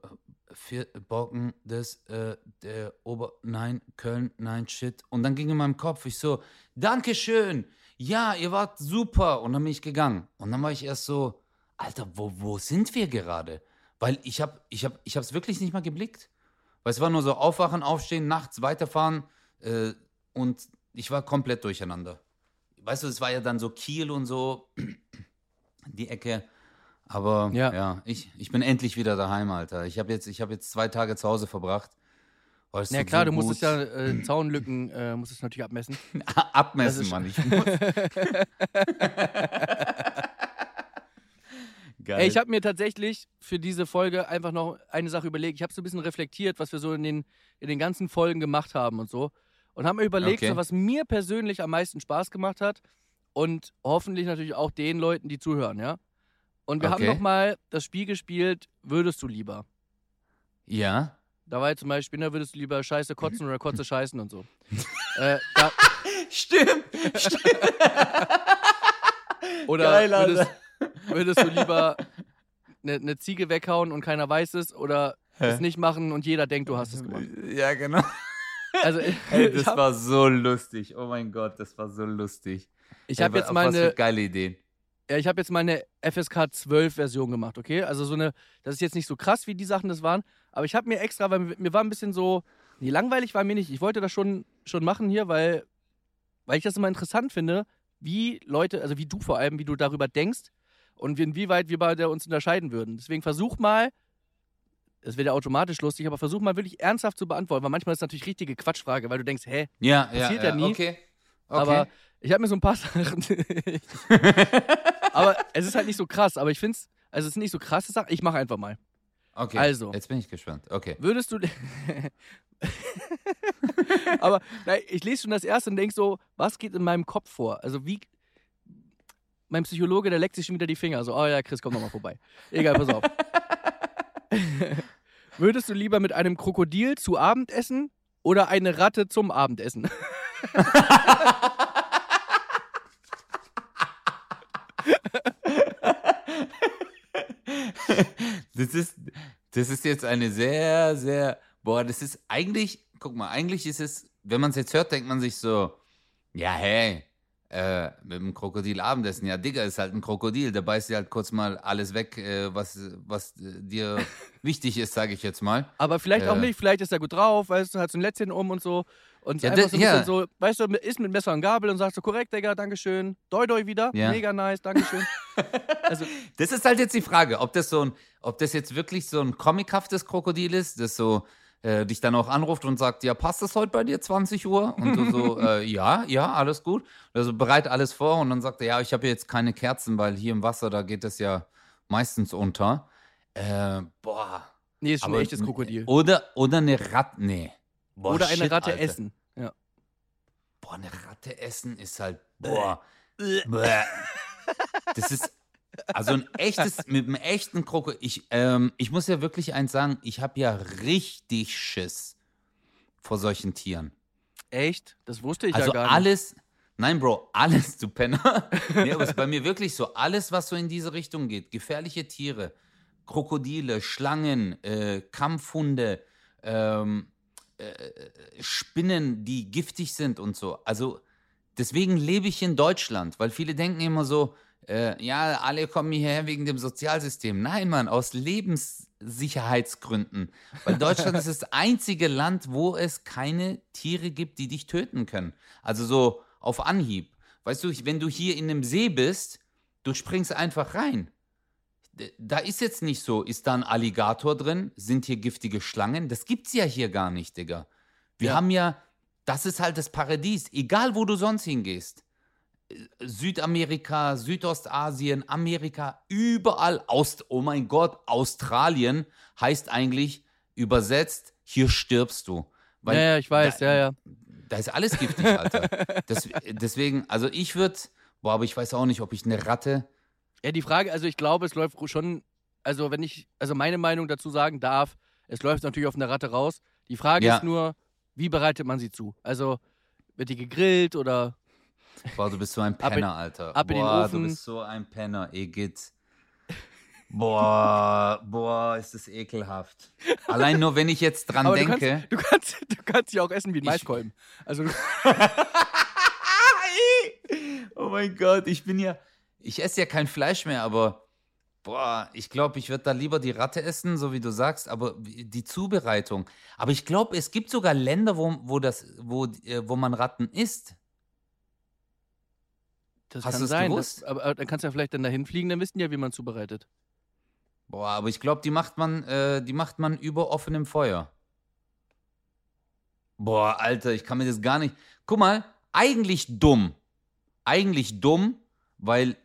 vier, Borken des, äh, der Ober, nein, Köln, nein, shit. Und dann ging in meinem Kopf, ich so, Dankeschön, ja, ihr wart super. Und dann bin ich gegangen. Und dann war ich erst so, Alter, wo, wo sind wir gerade? Weil ich habe ich hab, ich hab's wirklich nicht mal geblickt. Weil es war nur so aufwachen, aufstehen, nachts weiterfahren äh, und ich war komplett durcheinander. Weißt du, es war ja dann so Kiel und so, die Ecke. Aber Ja. ja, ich, ich bin endlich wieder daheim, Alter. Ich habe jetzt, ich hab jetzt zwei Tage zu Hause verbracht. Oh, Ja klar, so du musstest ja äh, Zaunlücken, äh, musstest natürlich abmessen. abmessen, Mann. Ich muss. Geil. Ey, ich habe mir tatsächlich für diese Folge einfach noch eine Sache überlegt. Ich habe so ein bisschen reflektiert, was wir so in den, in den ganzen Folgen gemacht haben und so. Und habe mir überlegt, Okay. so, was mir persönlich am meisten Spaß gemacht hat. Und hoffentlich natürlich auch den Leuten, die zuhören, ja. Und wir haben Okay. noch mal das Spiel gespielt, würdest du lieber? ja. Da war ja zum Beispiel, ne, würdest du lieber Scheiße kotzen oder Kotze scheißen und so. äh, da, Stimmt. oder Geil, würdest, würdest du lieber eine ne Ziege weghauen und keiner weiß es oder es nicht machen und jeder denkt, du hast es gemacht. Ja, genau. Also, Ey, das habe war so lustig. Oh mein Gott, das war so lustig. ich hab wa- jetzt Was meine für geile Ideen. Ja, ich habe jetzt meine FSK 12 Version gemacht, okay? Also so eine, das ist jetzt nicht so krass, wie die Sachen das waren, aber ich habe mir extra, weil mir mir war ein bisschen so, nee, langweilig war mir nicht. Ich wollte das schon, schon machen hier, weil, weil ich das immer interessant finde, wie Leute, also wie du vor allem, wie du darüber denkst und inwieweit wir beide uns unterscheiden würden. Deswegen versuch mal, das wird ja automatisch lustig, aber versuch mal wirklich ernsthaft zu beantworten, weil manchmal ist es natürlich richtige Quatschfrage, weil du denkst, hä, Ja, ja, Passiert ja, ja nie. Okay. okay. aber ich habe mir so ein paar Sachen. aber es ist halt nicht so krass. Aber ich finde es, also es sind nicht so krasse Sachen. Ich mache einfach mal. okay. also. Jetzt bin ich gespannt. Okay. Würdest du. aber nein, ich lese schon das erste und denk so, was geht in meinem Kopf vor? Also wie. Mein Psychologe, der leckt sich schon wieder die Finger. So, oh ja, Chris, komm noch mal vorbei. Egal, pass auf. Würdest du lieber mit einem Krokodil zu Abend essen oder eine Ratte zum Abendessen? Das ist, das ist jetzt eine sehr, sehr. Boah, das ist eigentlich. Guck mal, eigentlich ist es, wenn man es jetzt hört, denkt man sich so: Ja, hey, äh, mit dem Krokodil Abendessen. Ja, Digga, ist halt ein Krokodil. Der beißt dir halt kurz mal alles weg, äh, was, was äh, dir wichtig ist, sage ich jetzt mal. Aber vielleicht auch Äh. nicht, vielleicht ist er gut drauf, weißt du, hat so ein Lätzchen um und so. Und Ja, einfach das- so ja. so, weißt du, isst mit Messer und Gabel und sagst so, korrekt, Digga, Dankeschön. Doi doi wieder, Ja. mega nice, Dankeschön. also, Das ist halt jetzt die Frage, ob das so ein, ob das jetzt wirklich so ein comichaftes Krokodil ist, das so äh, dich dann auch anruft und sagt, ja, passt das heute bei dir 20 Uhr? Und du so, äh, ja, ja, alles gut. Also bereit alles vor und dann sagt er, ja, ich habe jetzt keine Kerzen, weil hier im Wasser, da geht das ja meistens unter. Äh, boah. nee, ist schon Aber- ein echtes Krokodil. Oder, oder eine Ratte, nee. Boah, Oder eine shit, Ratte Alter. essen. Ja. Boah, eine Ratte essen ist halt, boah. Bäh. Das ist, also ein echtes, mit einem echten Krokodil. Ich, ähm, ich muss ja wirklich eins sagen, ich habe ja richtig Schiss vor solchen Tieren. Echt? Das wusste ich also ja gar nicht. alles, nein, Bro, alles, du Penner. nee, aber es ist bei mir wirklich so, alles, was so in diese Richtung geht, gefährliche Tiere, Krokodile, Schlangen, äh, Kampfhunde, ähm, äh, Spinnen, die giftig sind und so. Also deswegen lebe ich in Deutschland, weil viele denken immer so, äh, ja, alle kommen hierher wegen dem Sozialsystem. Nein, Mann, aus Lebenssicherheitsgründen. Weil Deutschland ist das einzige Land, wo es keine Tiere gibt, die dich töten können. Also so auf Anhieb. Weißt du, wenn du hier in einem See bist, du springst einfach rein. Da ist jetzt nicht so, ist da ein Alligator drin? Sind hier giftige Schlangen? Das gibt's ja hier gar nicht, Digga. Wir Ja. haben ja, das ist halt das Paradies, egal wo du sonst hingehst. Südamerika, Südostasien, Amerika, überall, Aust oh mein Gott, Australien heißt eigentlich übersetzt, hier stirbst du. ja, ja, ich weiß, da, ja, ja. Da ist alles giftig, Alter. das, deswegen, also ich würde, boah, aber ich weiß auch nicht, ob ich eine Ratte, Ja, die Frage, also ich glaube, es läuft schon, also wenn ich, also meine Meinung dazu sagen darf, es läuft natürlich auf eine Ratte raus. Die Frage Ja. ist nur, wie bereitet man sie zu? Also wird die gegrillt oder Boah, du bist so ein Ab in- Penner, Alter. ab in den boah, du bist so ein Penner, Igitt. Boah, boah, ist das ekelhaft. Allein nur, wenn ich jetzt dran Aber du denke. kannst, du kannst, du kannst sie auch essen wie ein Maiskolben. Also du, oh mein Gott, ich bin ja. Ich esse ja kein Fleisch mehr, aber. Boah, ich glaube, ich würde da lieber die Ratte essen, so wie du sagst, aber die Zubereitung. Aber ich glaube, es gibt sogar Länder, wo, wo, das, wo, äh, wo man Ratten isst. Das Hast kann sein. gewusst? Das, aber, aber dann kannst du ja vielleicht dann dahin fliegen, dann wissen die ja, wie man zubereitet. Boah, aber ich glaube, die macht man, äh, die macht man über offenem Feuer. Boah, Alter, ich kann mir das gar nicht. Guck mal, eigentlich dumm. Eigentlich dumm, weil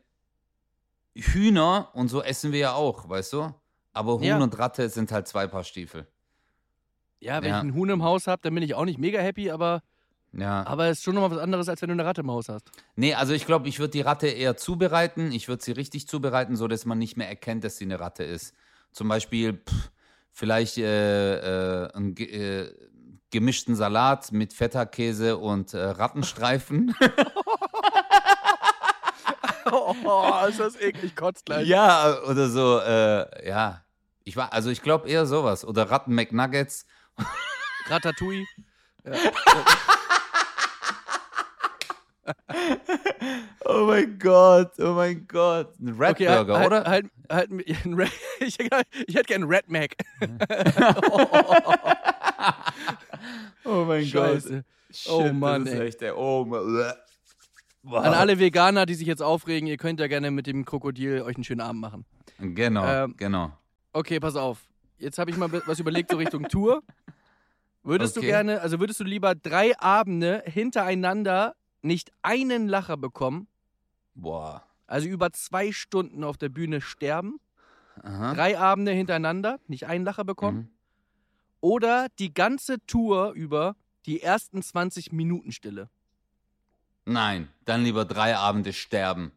Hühner und so essen wir ja auch, weißt du? Aber Huhn Ja. und Ratte sind halt zwei Paar Stiefel. Ja, wenn Ja. ich einen Huhn im Haus habe, dann bin ich auch nicht mega happy, aber, Ja. aber es ist schon nochmal was anderes, als wenn du eine Ratte im Haus hast. Nee, also ich glaube, ich würde die Ratte eher zubereiten. Ich würde sie richtig zubereiten, so dass man nicht mehr erkennt, dass sie eine Ratte ist. Zum Beispiel pff, vielleicht äh, äh, einen äh, gemischten Salat mit Feta-Käse und äh, Rattenstreifen. oh, ist das eklig, kotzt gleich. Ja, oder so, äh, ja. Ich war, also ich glaube eher sowas. Oder Ratten McNuggets. Ratatouille. Ja. Oh mein Gott, oh mein Gott. Ein Red Okay, Burger, halt, oder? Halt, halt, ein Red- ich, ich hätte gerne einen Red Mac. oh mein Scheiße. Oh Mann, das ist ey. echt der, oh Mann. An alle Veganer, die sich jetzt aufregen, ihr könnt ja gerne mit dem Krokodil euch einen schönen Abend machen. Genau, Ähm, genau. Okay, pass auf. Jetzt habe ich mal was überlegt, so Richtung Tour. Würdest du Okay. gerne, also würdest du lieber drei Abende hintereinander nicht einen Lacher bekommen, Boah. also über zwei Stunden auf der Bühne sterben, Aha. drei Abende hintereinander nicht einen Lacher bekommen, Mhm. oder die ganze Tour über die ersten 20 Minuten Stille? Nein, dann lieber drei Abende sterben.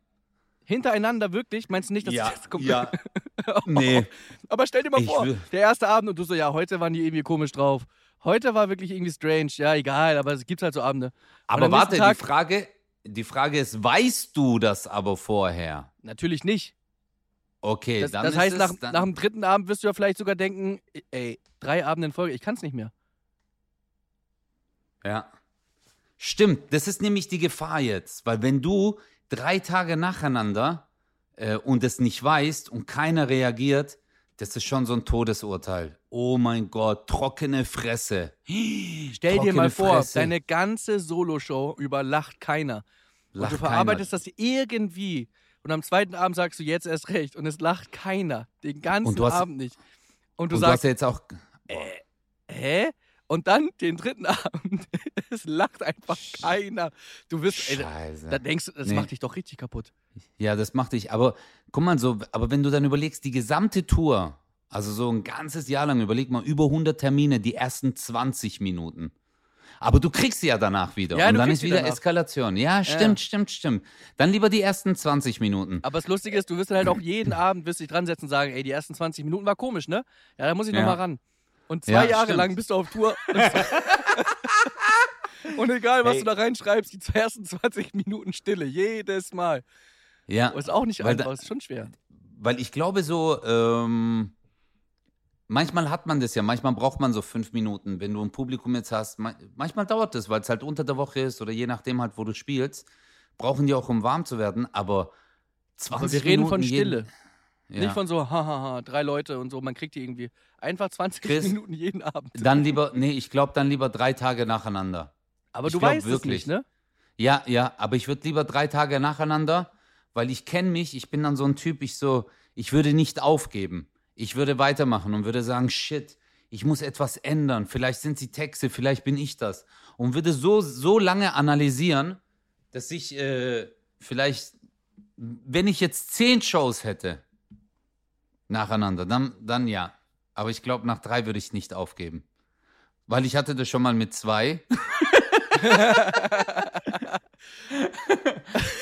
Hintereinander wirklich? Meinst du nicht, dass ja, das kommt? ja. Nee, Aber stell dir mal Ich vor, der erste Abend und du so, ja, heute waren die irgendwie komisch drauf. Heute war wirklich irgendwie strange. Ja, egal, aber es gibt halt so Abende. aber warte, Tag- die Frage, die Frage ist, weißt du das aber vorher? Natürlich nicht. Okay, Das, dann das ist heißt, es, nach, dann, nach dem dritten Abend wirst du ja vielleicht sogar denken, ey, drei Abende in Folge, ich kann es nicht mehr. Ja. Stimmt, das ist nämlich die Gefahr jetzt, weil wenn du drei Tage nacheinander äh, und es nicht weißt und keiner reagiert, das ist schon so ein Todesurteil. Oh mein Gott, trockene Fresse. Stell dir Trockene mal vor, Fresse. deine ganze Soloshow über lacht keiner. Und Lacht du verarbeitest das irgendwie. Und am zweiten Abend sagst du jetzt erst recht und es lacht keiner. Den ganzen Und hast- Abend nicht. Und du keiner. Und du hast sagst, ja jetzt auch. hä? Und dann den dritten Abend, es lacht einfach keiner. Du wirst, ey, da, Scheiße. da denkst du, das Nee. macht dich doch richtig kaputt. Ja, das macht dich. Aber guck mal so, aber wenn du dann überlegst, die gesamte Tour, also so ein ganzes Jahr lang, überleg mal, über 100 Termine, die ersten 20 Minuten. Aber du kriegst sie ja danach wieder. Ja, und dann ist wieder danach. Eskalation. Ja, stimmt, stimmt, stimmt. Dann lieber die ersten 20 Minuten. Aber das Lustige ist, du wirst dann halt auch jeden Abend wirst dich dran setzen und sagen, ey, die ersten 20 Minuten war komisch, ne? Ja, da muss ich noch Ja. mal ran. Und zwei Ja, Jahre stimmt. lang bist du auf Tour. Und, und egal, was Hey. du da reinschreibst, die ersten 20 Minuten Stille, jedes Mal. Ja, Oh, ist auch nicht einfach, da- ist schon schwer. weil ich glaube so, ähm, manchmal hat man das ja, manchmal braucht man so fünf Minuten, wenn du ein Publikum jetzt hast. ma- Manchmal dauert das, weil es halt unter der Woche ist oder je nachdem halt, wo du spielst, brauchen die auch, um warm zu werden. Aber 20 Aber wir reden von Minuten jeden- Stille. Ja. Nicht von so, hahaha, drei Leute und so, man kriegt die irgendwie. Einfach 20 Chris, Minuten jeden Abend. Dann lieber, nee, ich glaube dann lieber drei Tage nacheinander. Aber ich du glaub weißt wirklich. es nicht, ne? Ja, ja, aber ich würde lieber drei Tage nacheinander, weil ich kenne mich, ich bin dann so ein Typ, ich so, ich würde nicht aufgeben. Ich würde weitermachen und würde sagen, shit, ich muss etwas ändern. Vielleicht sind die Texte, vielleicht bin ich das. Und würde so, so lange analysieren, dass ich äh, vielleicht, wenn ich jetzt zehn Shows hätte, nacheinander, dann, dann ja. Aber ich glaube, nach drei würde ich nicht aufgeben. Weil ich hatte das schon mal mit zwei.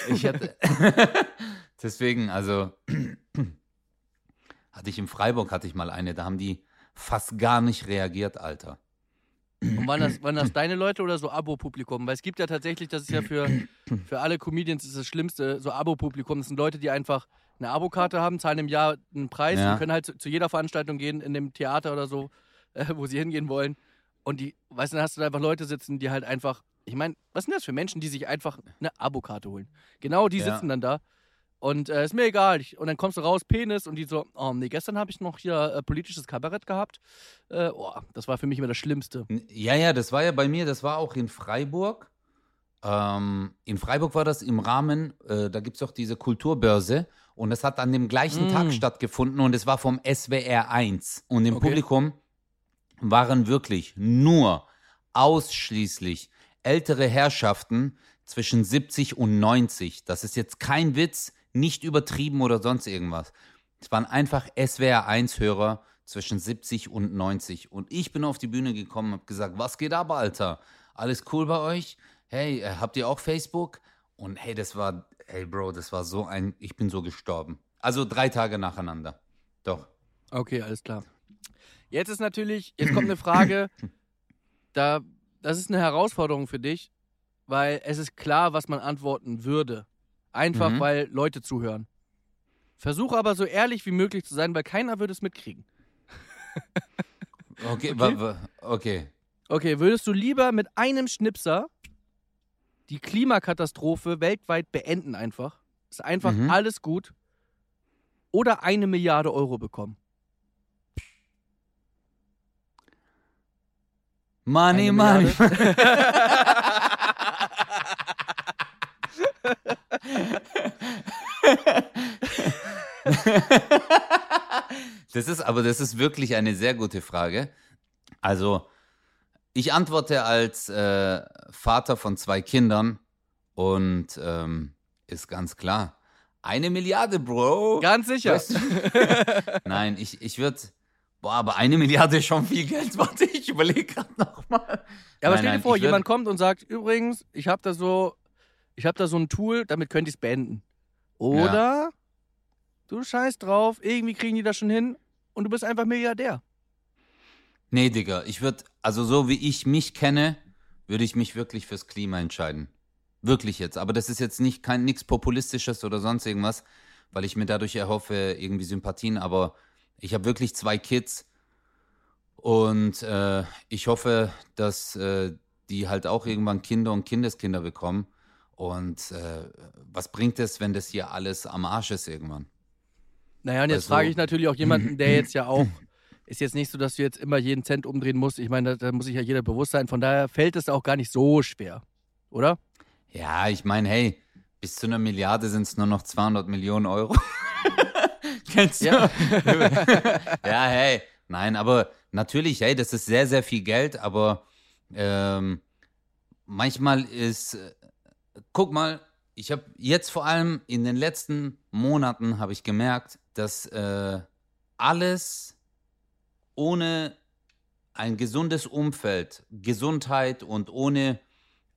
ich hatte. Deswegen, also. hatte ich in Freiburg hatte ich mal eine, da haben die fast gar nicht reagiert, Alter. Und waren das, waren das deine Leute oder so Abo-Publikum? Weil es gibt ja tatsächlich, das ist ja für, für alle Comedians ist das Schlimmste, so Abo-Publikum. Das sind Leute, die einfach eine Abokarte haben, zahlen im Jahr einen Preis Ja. und können halt zu, zu jeder Veranstaltung gehen, in dem Theater oder so, äh, wo sie hingehen wollen. Und die, weißt du, dann hast du da einfach Leute sitzen, die halt einfach, ich meine, was sind das für Menschen, die sich einfach eine Abokarte holen? Genau, die Ja. sitzen dann da. Und äh, ist mir egal. Ich, und dann kommst du raus, Penis, und die so, oh nee, gestern habe ich noch hier äh, politisches Kabarett gehabt. Äh, oh, das war für mich immer das Schlimmste. Ja, ja, das war ja bei mir, das war auch in Freiburg. Ähm, in Freiburg war das im Rahmen, äh, da gibt es auch diese Kulturbörse und das hat an dem gleichen Mm. Tag stattgefunden und es war vom SWR 1. Und im Okay. Publikum waren wirklich nur ausschließlich ältere Herrschaften zwischen 70 und 90. Das ist jetzt kein Witz, nicht übertrieben oder sonst irgendwas. Es waren einfach SWR 1-Hörer zwischen 70 und 90. Und ich bin auf die Bühne gekommen und habe gesagt, was geht ab, Alter? Alles cool bei euch? Hey, äh, habt ihr auch Facebook? Und hey, das war, hey Bro, das war so ein, ich bin so gestorben. Also drei Tage nacheinander. Doch. Okay, alles klar. Jetzt ist natürlich, jetzt kommt eine Frage, da, das ist eine Herausforderung für dich, weil es ist klar, was man antworten würde. Einfach Mhm. weil Leute zuhören. Versuche aber so ehrlich wie möglich zu sein, weil keiner würde es mitkriegen. Okay, Okay. okay. Okay, würdest du lieber mit einem Schnipser die Klimakatastrophe weltweit beenden einfach? Ist einfach Mhm. alles gut. Oder eine Milliarde Euro bekommen? Money, Eine money. das ist aber das ist wirklich eine sehr gute Frage. Also ich antworte als äh, Vater von zwei Kindern und ähm, ist ganz klar. Eine Milliarde, Bro. Ganz sicher. Weißt du? Nein, ich, ich würde. Boah, aber eine Milliarde ist schon viel Geld. Warte, ich überlege gerade nochmal. Ja, aber Nein, stell dir nein, vor, jemand kommt und sagt, übrigens, ich habe da so, ich habe da so ein Tool, damit könnte ich es beenden. Oder du scheiß drauf, irgendwie kriegen die das schon hin und du bist einfach Milliardär. Nee, Digga, ich würde, also so wie ich mich kenne, würde ich mich wirklich fürs Klima entscheiden. Wirklich jetzt. Aber das ist jetzt nicht kein nichts Populistisches oder sonst irgendwas, weil ich mir dadurch erhoffe, irgendwie Sympathien. Aber ich habe wirklich zwei Kids und äh, ich hoffe, dass äh, die halt auch irgendwann Kinder und Kindeskinder bekommen. Und äh, was bringt es, wenn das hier alles am Arsch ist irgendwann? Naja, und jetzt Also- frage ich natürlich auch jemanden, der jetzt ja auch, ist jetzt nicht so, dass du jetzt immer jeden Cent umdrehen musst. Ich meine, da, da muss sich ja jeder bewusst sein. Von daher fällt es auch gar nicht so schwer, oder? Ja, ich meine, hey, bis zu einer Milliarde sind es nur noch 200 Millionen Euro. Kennst du? Ja. ja, hey, nein, aber natürlich, hey, das ist sehr, sehr viel Geld, aber ähm, manchmal ist, äh, guck mal, ich habe jetzt vor allem in den letzten Monaten habe ich gemerkt, dass äh, alles ohne ein gesundes Umfeld, Gesundheit und ohne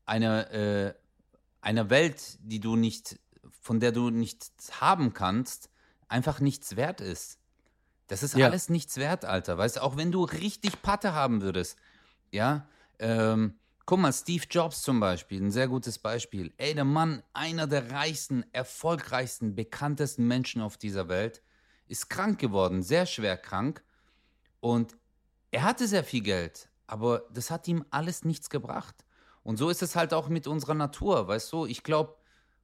eine, äh, eine Welt, die du nicht, von der du nichts haben kannst, einfach nichts wert ist. Das ist Ja. alles nichts wert, Alter. Weißt du, auch wenn du richtig Patte haben würdest, ja, ähm, guck mal, Steve Jobs zum Beispiel, ein sehr gutes Beispiel. Ey, der Mann, einer der reichsten, erfolgreichsten, bekanntesten Menschen auf dieser Welt, ist krank geworden, sehr schwer krank. Und er hatte sehr viel Geld, aber das hat ihm alles nichts gebracht. Und so ist es halt auch mit unserer Natur, weißt du? Ich glaube,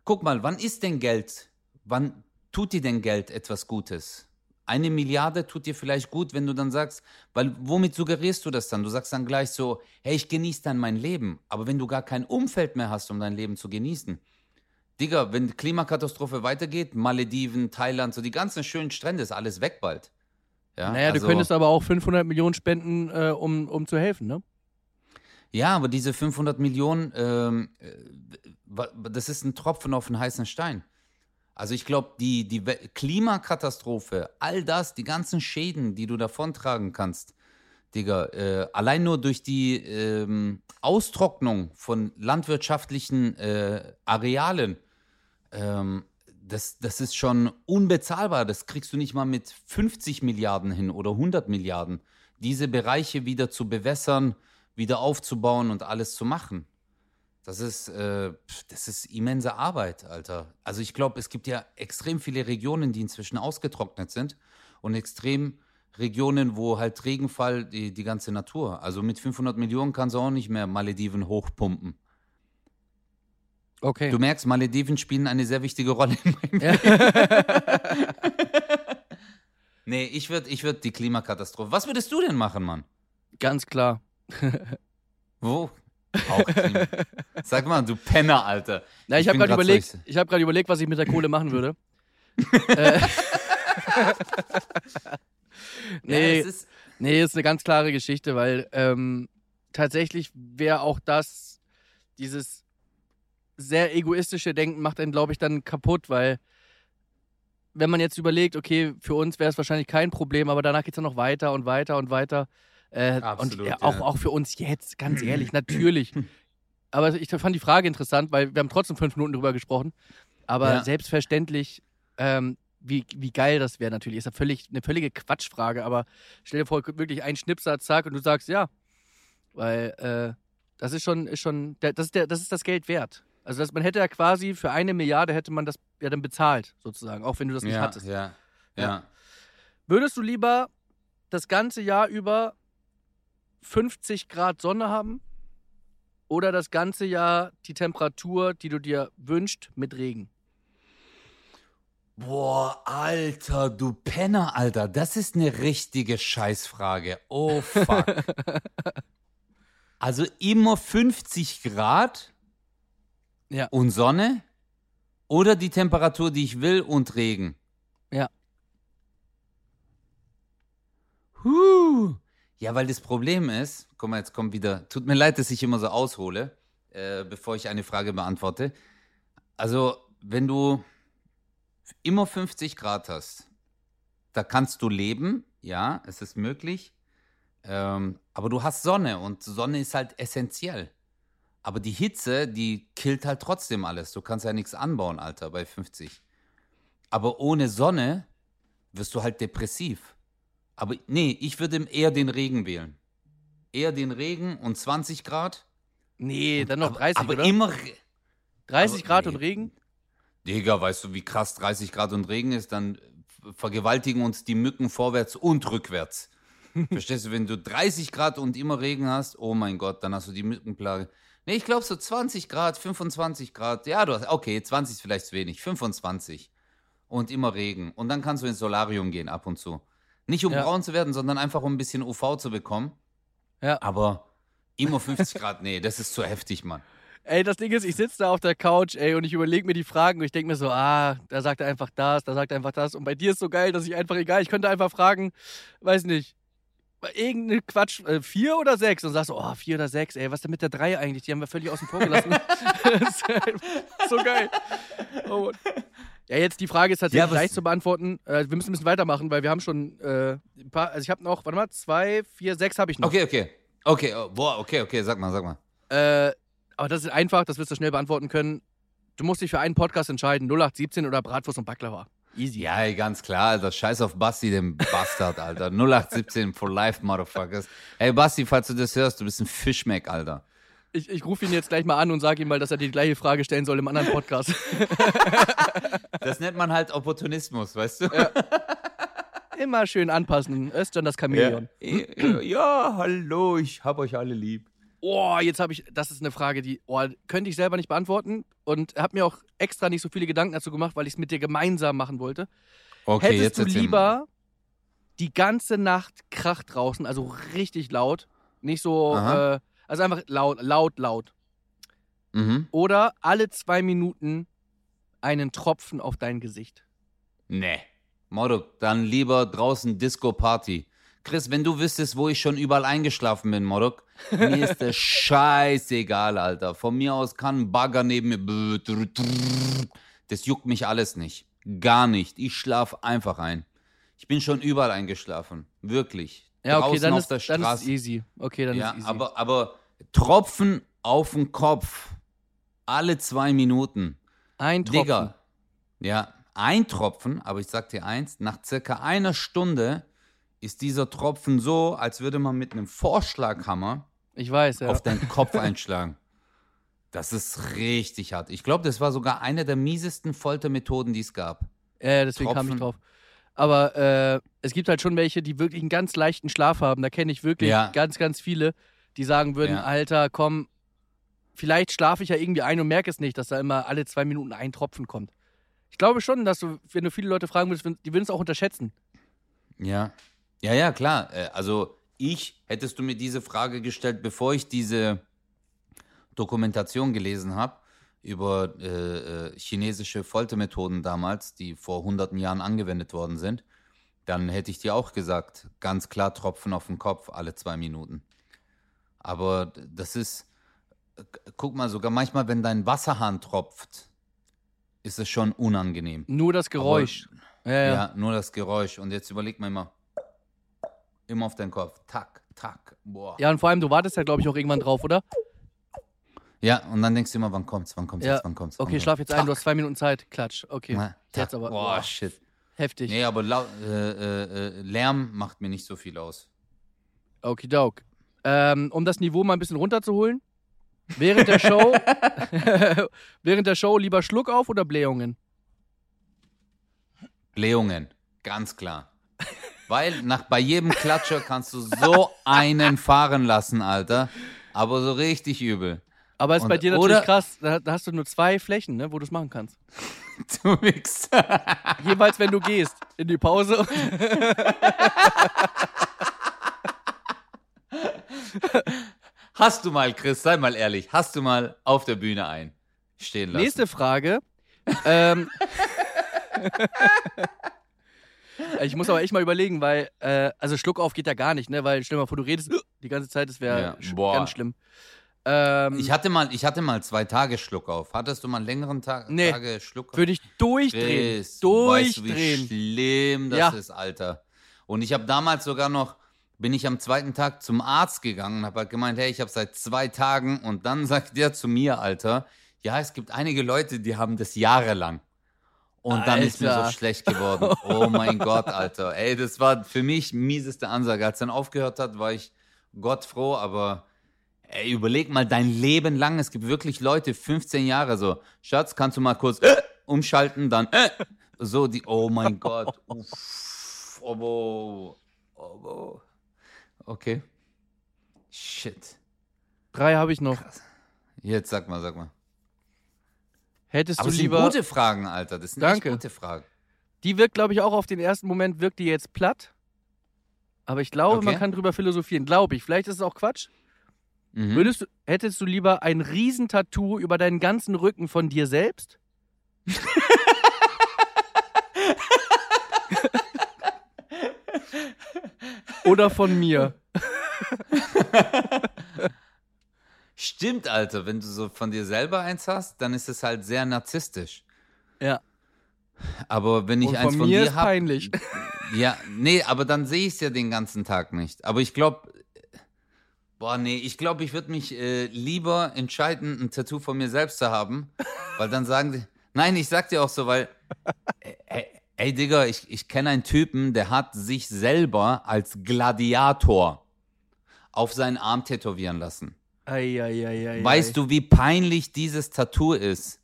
guck mal, wann ist denn Geld? Wann tut dir denn Geld etwas Gutes? Eine Milliarde tut dir vielleicht gut, wenn du dann sagst, weil womit suggerierst du das dann? Du sagst dann gleich so, hey, ich genieße dann mein Leben. Aber wenn du gar kein Umfeld mehr hast, um dein Leben zu genießen, Digga, wenn die Klimakatastrophe weitergeht, Malediven, Thailand, so die ganzen schönen Strände, ist alles weg bald. Ja, naja, also- du könntest aber auch 500 Millionen spenden, äh, um, um zu helfen, ne? Ja, aber diese 500 Millionen, ähm, äh, das ist ein Tropfen auf einen heißen Stein. Also ich glaube, die, die Klimakatastrophe, all das, die ganzen Schäden, die du davontragen kannst, Digga, äh, allein nur durch die ähm, Austrocknung von landwirtschaftlichen äh, Arealen, ähm, das, das ist schon unbezahlbar. Das kriegst du nicht mal mit 50 Milliarden hin oder 100 Milliarden. Diese Bereiche wieder zu bewässern, wieder aufzubauen und alles zu machen. Das ist, äh, das ist immense Arbeit, Alter. Also ich glaube, es gibt ja extrem viele Regionen, die inzwischen ausgetrocknet sind und extrem Regionen, wo halt Regenfall die, die ganze Natur. Also mit 500 Millionen kannst du auch nicht mehr Malediven hochpumpen. Okay. Du merkst, Malediven spielen eine sehr wichtige Rolle in meinem Ja. Nee, ich würde ich würd die Klimakatastrophe. Was würdest du denn machen, Mann? Ganz klar. Wo? Auch Klima. Sag mal, du Penner, Alter. Na, ich, Ich habe gerade überlegt, so- ich habe gerade überlegt, was ich mit der Kohle machen würde. äh, nee, Ja, ist, nee, ist eine ganz klare Geschichte, weil ähm, tatsächlich wäre auch das, dieses sehr egoistische Denken macht einen, glaube ich, dann kaputt, weil wenn man jetzt überlegt, okay, für uns wäre es wahrscheinlich kein Problem, aber danach geht es dann noch weiter und weiter und weiter. Äh, Absolut, und ja, auch, ja. auch für uns jetzt, ganz ehrlich, natürlich. Aber ich fand die Frage interessant, weil wir haben trotzdem fünf Minuten drüber gesprochen. Aber Ja. selbstverständlich, ähm, wie, wie geil das wäre natürlich. Ist ja völlig, eine völlige Quatschfrage, aber stell dir vor, wirklich ein Schnipsatz, zack, und du sagst ja. Weil äh, das ist schon, ist schon, das ist, der, das ist das Geld wert. Also das, man hätte ja quasi für eine Milliarde hätte man das ja dann bezahlt, sozusagen, auch wenn du das nicht ja, hattest. ja, Ja. ja. Würdest du lieber das ganze Jahr über 50 Grad Sonne haben oder das ganze Jahr die Temperatur, die du dir wünschst, mit Regen? Boah, Alter, du Penner, Alter, das ist eine richtige Scheißfrage. Oh, fuck. also immer 50 Grad Ja. und Sonne oder die Temperatur, die ich will und Regen. Ja. Huh. Ja, weil das Problem ist, guck mal, jetzt kommt wieder, tut mir leid, dass ich immer so aushole, äh, bevor ich eine Frage beantworte. Also, wenn du immer 50 Grad hast, da kannst du leben, ja, es ist möglich, ähm, aber du hast Sonne und Sonne ist halt essentiell. Aber die Hitze, die killt halt trotzdem alles. Du kannst ja nichts anbauen, Alter, bei 50. Aber ohne Sonne wirst du halt depressiv. Aber nee, ich würde eher den Regen wählen. Eher den Regen und 20 Grad. Nee, dann noch aber, 30, aber oder? immer. Re- 30 aber Grad nee. und Regen? Digga, weißt du, wie krass 30 Grad und Regen ist? Dann vergewaltigen uns die Mücken vorwärts und rückwärts. Verstehst du, wenn du 30 Grad und immer Regen hast, oh mein Gott, dann hast du die Mückenplage. Nee, ich glaube so 20 Grad, 25 Grad. Ja, du hast, okay, 20 ist vielleicht zu wenig, 25. Und immer Regen. Und dann kannst du ins Solarium gehen ab und zu. Nicht um Ja. braun zu werden, sondern einfach um ein bisschen UV zu bekommen. Ja. Aber immer 50 Grad, nee, das ist zu heftig, Mann. Ey, das Ding ist, ich sitze da auf der Couch, ey, und ich überlege mir die Fragen und ich denke mir so, ah, da sagt er einfach das, da sagt er einfach das. Und bei dir ist so geil, dass ich einfach egal, ich könnte einfach fragen, weiß nicht, irgendeine Quatsch, äh, vier oder sechs? Und sagst du, oh, vier oder sechs, ey, was ist denn mit der drei eigentlich? Die haben wir völlig außen vor gelassen. halt so geil. Oh, ja, jetzt die Frage ist tatsächlich Ja, was- leicht zu beantworten. Äh, wir müssen ein bisschen weitermachen, weil wir haben schon äh, ein paar, also ich habe noch, warte mal, zwei, vier, sechs habe ich noch. Okay, okay. Okay, oh, boah, okay, okay, sag mal, sag mal. Äh, aber das ist einfach, das wirst du schnell beantworten können. Du musst dich für einen Podcast entscheiden, 0817 oder Bratwurst und Baklava. Easy. Ja, ey, ganz klar, Alter. Scheiß auf Basti, den Bastard, Alter. 0817 for life, Motherfuckers. Hey, Basti, falls du das hörst, du bist ein Fischmeck, Alter. Ich, ich rufe ihn jetzt gleich mal an und sage ihm mal, dass er die gleiche Frage stellen soll im anderen Podcast. Das nennt man halt Opportunismus, weißt du? Immer schön anpassen. Östern das Chamäleon. Ja, ja, hallo, ich hab euch alle lieb. Oh, jetzt habe ich, das ist eine Frage, die oh, könnte ich selber nicht beantworten und habe mir auch extra nicht so viele Gedanken dazu gemacht, weil ich es mit dir gemeinsam machen wollte. Okay, Hättest jetzt du lieber die ganze Nacht Krach draußen, also richtig laut, nicht so, äh, also einfach laut, laut, laut. Mhm. Oder alle zwei Minuten einen Tropfen auf dein Gesicht. Nee. Motto, dann lieber draußen Disco-Party. Chris, wenn du wüsstest, wo ich schon überall eingeschlafen bin, Modok, mir ist das scheißegal, Alter. Von mir aus kann ein Bagger neben mir. Das juckt mich alles nicht. Gar nicht. Ich schlaf einfach ein. Ich bin schon überall eingeschlafen. Wirklich. Ja, okay, Draußen dann auf ist, der dann ist easy. Okay, dann ja, ist easy. aber, aber Tropfen auf den Kopf. Alle zwei Minuten. Ein Tropfen. Digga. Ja, ein Tropfen, aber ich sag dir eins, nach circa einer Stunde ist dieser Tropfen so, als würde man mit einem Vorschlaghammer Ich weiß, ja. auf deinen Kopf einschlagen. Das ist richtig hart. Ich glaube, das war sogar eine der miesesten Foltermethoden, die es gab. Ja, deswegen kam ich Tropfen. drauf. Aber äh, es gibt halt schon welche, die wirklich einen ganz leichten Schlaf haben. Da kenne ich wirklich Ja. ganz, ganz viele, die sagen würden, Ja. Alter, komm, vielleicht schlafe ich ja irgendwie ein und merke es nicht, dass da immer alle zwei Minuten ein Tropfen kommt. Ich glaube schon, dass du, wenn du viele Leute fragen würdest, die würden es auch unterschätzen. Ja. Ja, ja, klar. Äh, Also ich, hättest du mir diese Frage gestellt, bevor ich diese Dokumentation gelesen habe über äh, äh, chinesische Foltermethoden damals, die vor hunderten Jahren angewendet worden sind, dann hätte ich dir auch gesagt, ganz klar Tropfen auf den Kopf alle zwei Minuten. Aber das ist, äh, guck mal, sogar manchmal, wenn dein Wasserhahn tropft, ist es schon unangenehm. Nur das Geräusch. ja, Ja, ja. nur das Geräusch. Und jetzt überleg mal immer. Auf deinen Kopf. Tack, tack. Boah. Ja, Ja, und vor allem, du wartest ja, glaube ich, auch irgendwann drauf, oder? und dann denkst du immer, wann kommt's, wann kommt's Ja. jetzt, wann kommt's. wann Okay, kommt's. schlaf jetzt ein, du hast zwei Minuten Zeit. Klatsch. Okay. Na, Jetzt tack. aber. Boah, boah, shit. heftig. Nee, aber äh, äh, äh, Lärm macht mir nicht so viel aus. Okidok. Ähm, um das Niveau mal ein bisschen runterzuholen. Während der Show, während der Show lieber Schluck auf oder Blähungen? Blähungen, ganz klar. Weil nach, bei jedem Klatscher kannst du so einen fahren lassen, Alter. Aber so richtig übel. Aber ist Und- bei dir natürlich oder- krass, da, da hast du nur zwei Flächen, ne, wo du es machen kannst. Du Wichser. Jeweils, wenn du gehst, in die Pause. Hast du mal, Chris, sei mal ehrlich, hast du mal auf der Bühne ein stehen lassen? Nächste Frage. ähm, ich muss aber echt mal überlegen, weil, äh, also Schluck auf geht ja gar nicht, ne? Weil stell dir mal vor, du redest die ganze Zeit, das wäre Ja, sch- boah. ganz schlimm. Ähm, Ich hatte mal, ich hatte mal zwei Tage Schluck auf. Hattest du mal einen längeren Tag, Nee. Tage Schluck auf? würde ich durchdrehen. Chris, weißt du, wie durchdrehen. schlimm das Ja. ist, Alter. Und ich habe damals sogar noch, bin ich am zweiten Tag zum Arzt gegangen und habe halt gemeint, hey, ich habe seit zwei Tagen und dann sagt der zu mir, Alter, ja, es gibt einige Leute, die haben das jahrelang. Und dann ist mir Alter. so schlecht geworden. Oh mein Gott, Alter. Ey, das war für mich mieseste Ansage. Als dann aufgehört hat, war ich Gott froh, aber ey, überleg mal dein Leben lang. Es gibt wirklich Leute, 15 Jahre so. Schatz, kannst du mal kurz äh, umschalten, dann äh, so die, oh mein Gott. Uff, oh, oh, Okay. Shit. Drei habe ich noch. Jetzt sag mal, sag mal. Hättest Aber du das sind lieber. gute Fragen, Alter. Das sind Danke. gute Fragen. Die wirkt, glaube ich, auch auf den ersten Moment, wirkt die jetzt platt. Aber ich glaube, man Okay. kann drüber philosophieren. Glaube ich. Vielleicht ist es auch Quatsch. Mhm. Würdest du, hättest du lieber ein Riesentattoo über deinen ganzen Rücken von dir selbst? Oder von mir? Stimmt, Alter. Wenn du so von dir selber eins hast, dann ist es halt sehr narzisstisch. Ja. Aber wenn ich Und eins von von mir dir habe. peinlich. Ja, nee, aber dann sehe ich es ja den ganzen Tag nicht. Aber ich glaube, boah, nee, ich glaube, ich würde mich äh, lieber entscheiden, ein Tattoo von mir selbst zu haben, weil dann sagen die, nein, ich sag dir auch so, weil, äh, ey, ey Digga, ich, ich kenne einen Typen, der hat sich selber als Gladiator auf seinen Arm tätowieren lassen. Eieieiei. Weißt du, wie peinlich dieses Tattoo ist?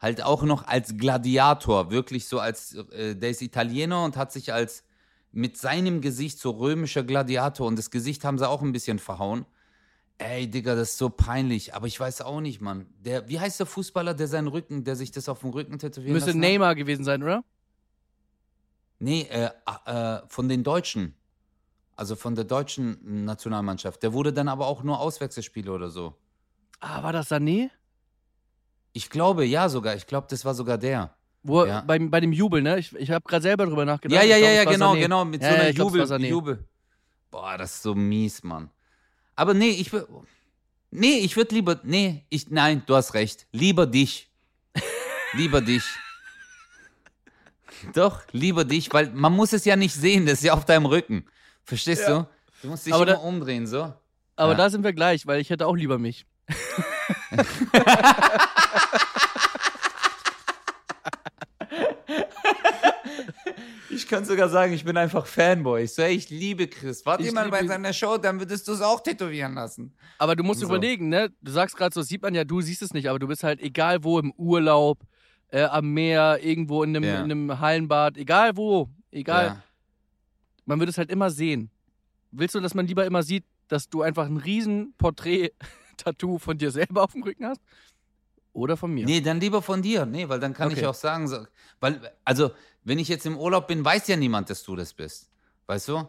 Halt auch noch als Gladiator, wirklich so als, äh, der ist Italiener und hat sich als mit seinem Gesicht so römischer Gladiator und das Gesicht haben sie auch ein bisschen verhauen. Ey, Digga, das ist so peinlich, aber ich weiß auch nicht, Mann. Der, wie heißt der Fußballer, der seinen Rücken, der sich das auf dem Rücken Müsste lassen hat? Neymar gewesen sein, oder? Nee, äh, äh, von den Deutschen. Also von der deutschen Nationalmannschaft. Der wurde dann aber auch nur Auswechselspieler oder so. Ah, war das Sané? Ich glaube, ja sogar. Ich glaube, das war sogar der. Wo, Ja. beim, bei dem Jubel, ne? Ich, ich habe gerade selber drüber nachgedacht. Ja, ja, ja, ja, genau, Sané. genau. Mit Ja, so ja, einer es Jubel. Jubel. Boah, das ist so mies, Mann. Aber nee, ich will. Nee, ich würde lieber. Nee, ich. Nein, du hast recht. Lieber dich. lieber dich. Doch, lieber dich, weil man muss es ja nicht sehen, das ist ja auf deinem Rücken. Verstehst du? Du musst dich Aber immer da- umdrehen, so. Aber Ja. da sind wir gleich, weil ich hätte auch lieber mich. Ich kann sogar sagen, ich bin einfach Fanboy. Ich so, ey, ich liebe Chris. Warte Ich mal bei seiner Show, dann würdest du es auch tätowieren lassen. Aber du musst So. überlegen, ne? Du sagst gerade so, das sieht man ja, du siehst es nicht, aber du bist halt egal wo im Urlaub, äh, am Meer, irgendwo in einem, Ja. in einem Hallenbad, egal wo, egal. Ja. Man würde es halt immer sehen. Willst du, dass man lieber immer sieht, dass du einfach ein riesen Porträt-Tattoo von dir selber auf dem Rücken hast? Oder von mir? Nee, dann lieber von dir. Nee, weil dann kann Okay. ich auch sagen, so, weil, also, wenn ich jetzt im Urlaub bin, weiß ja niemand, dass du das bist. Weißt du?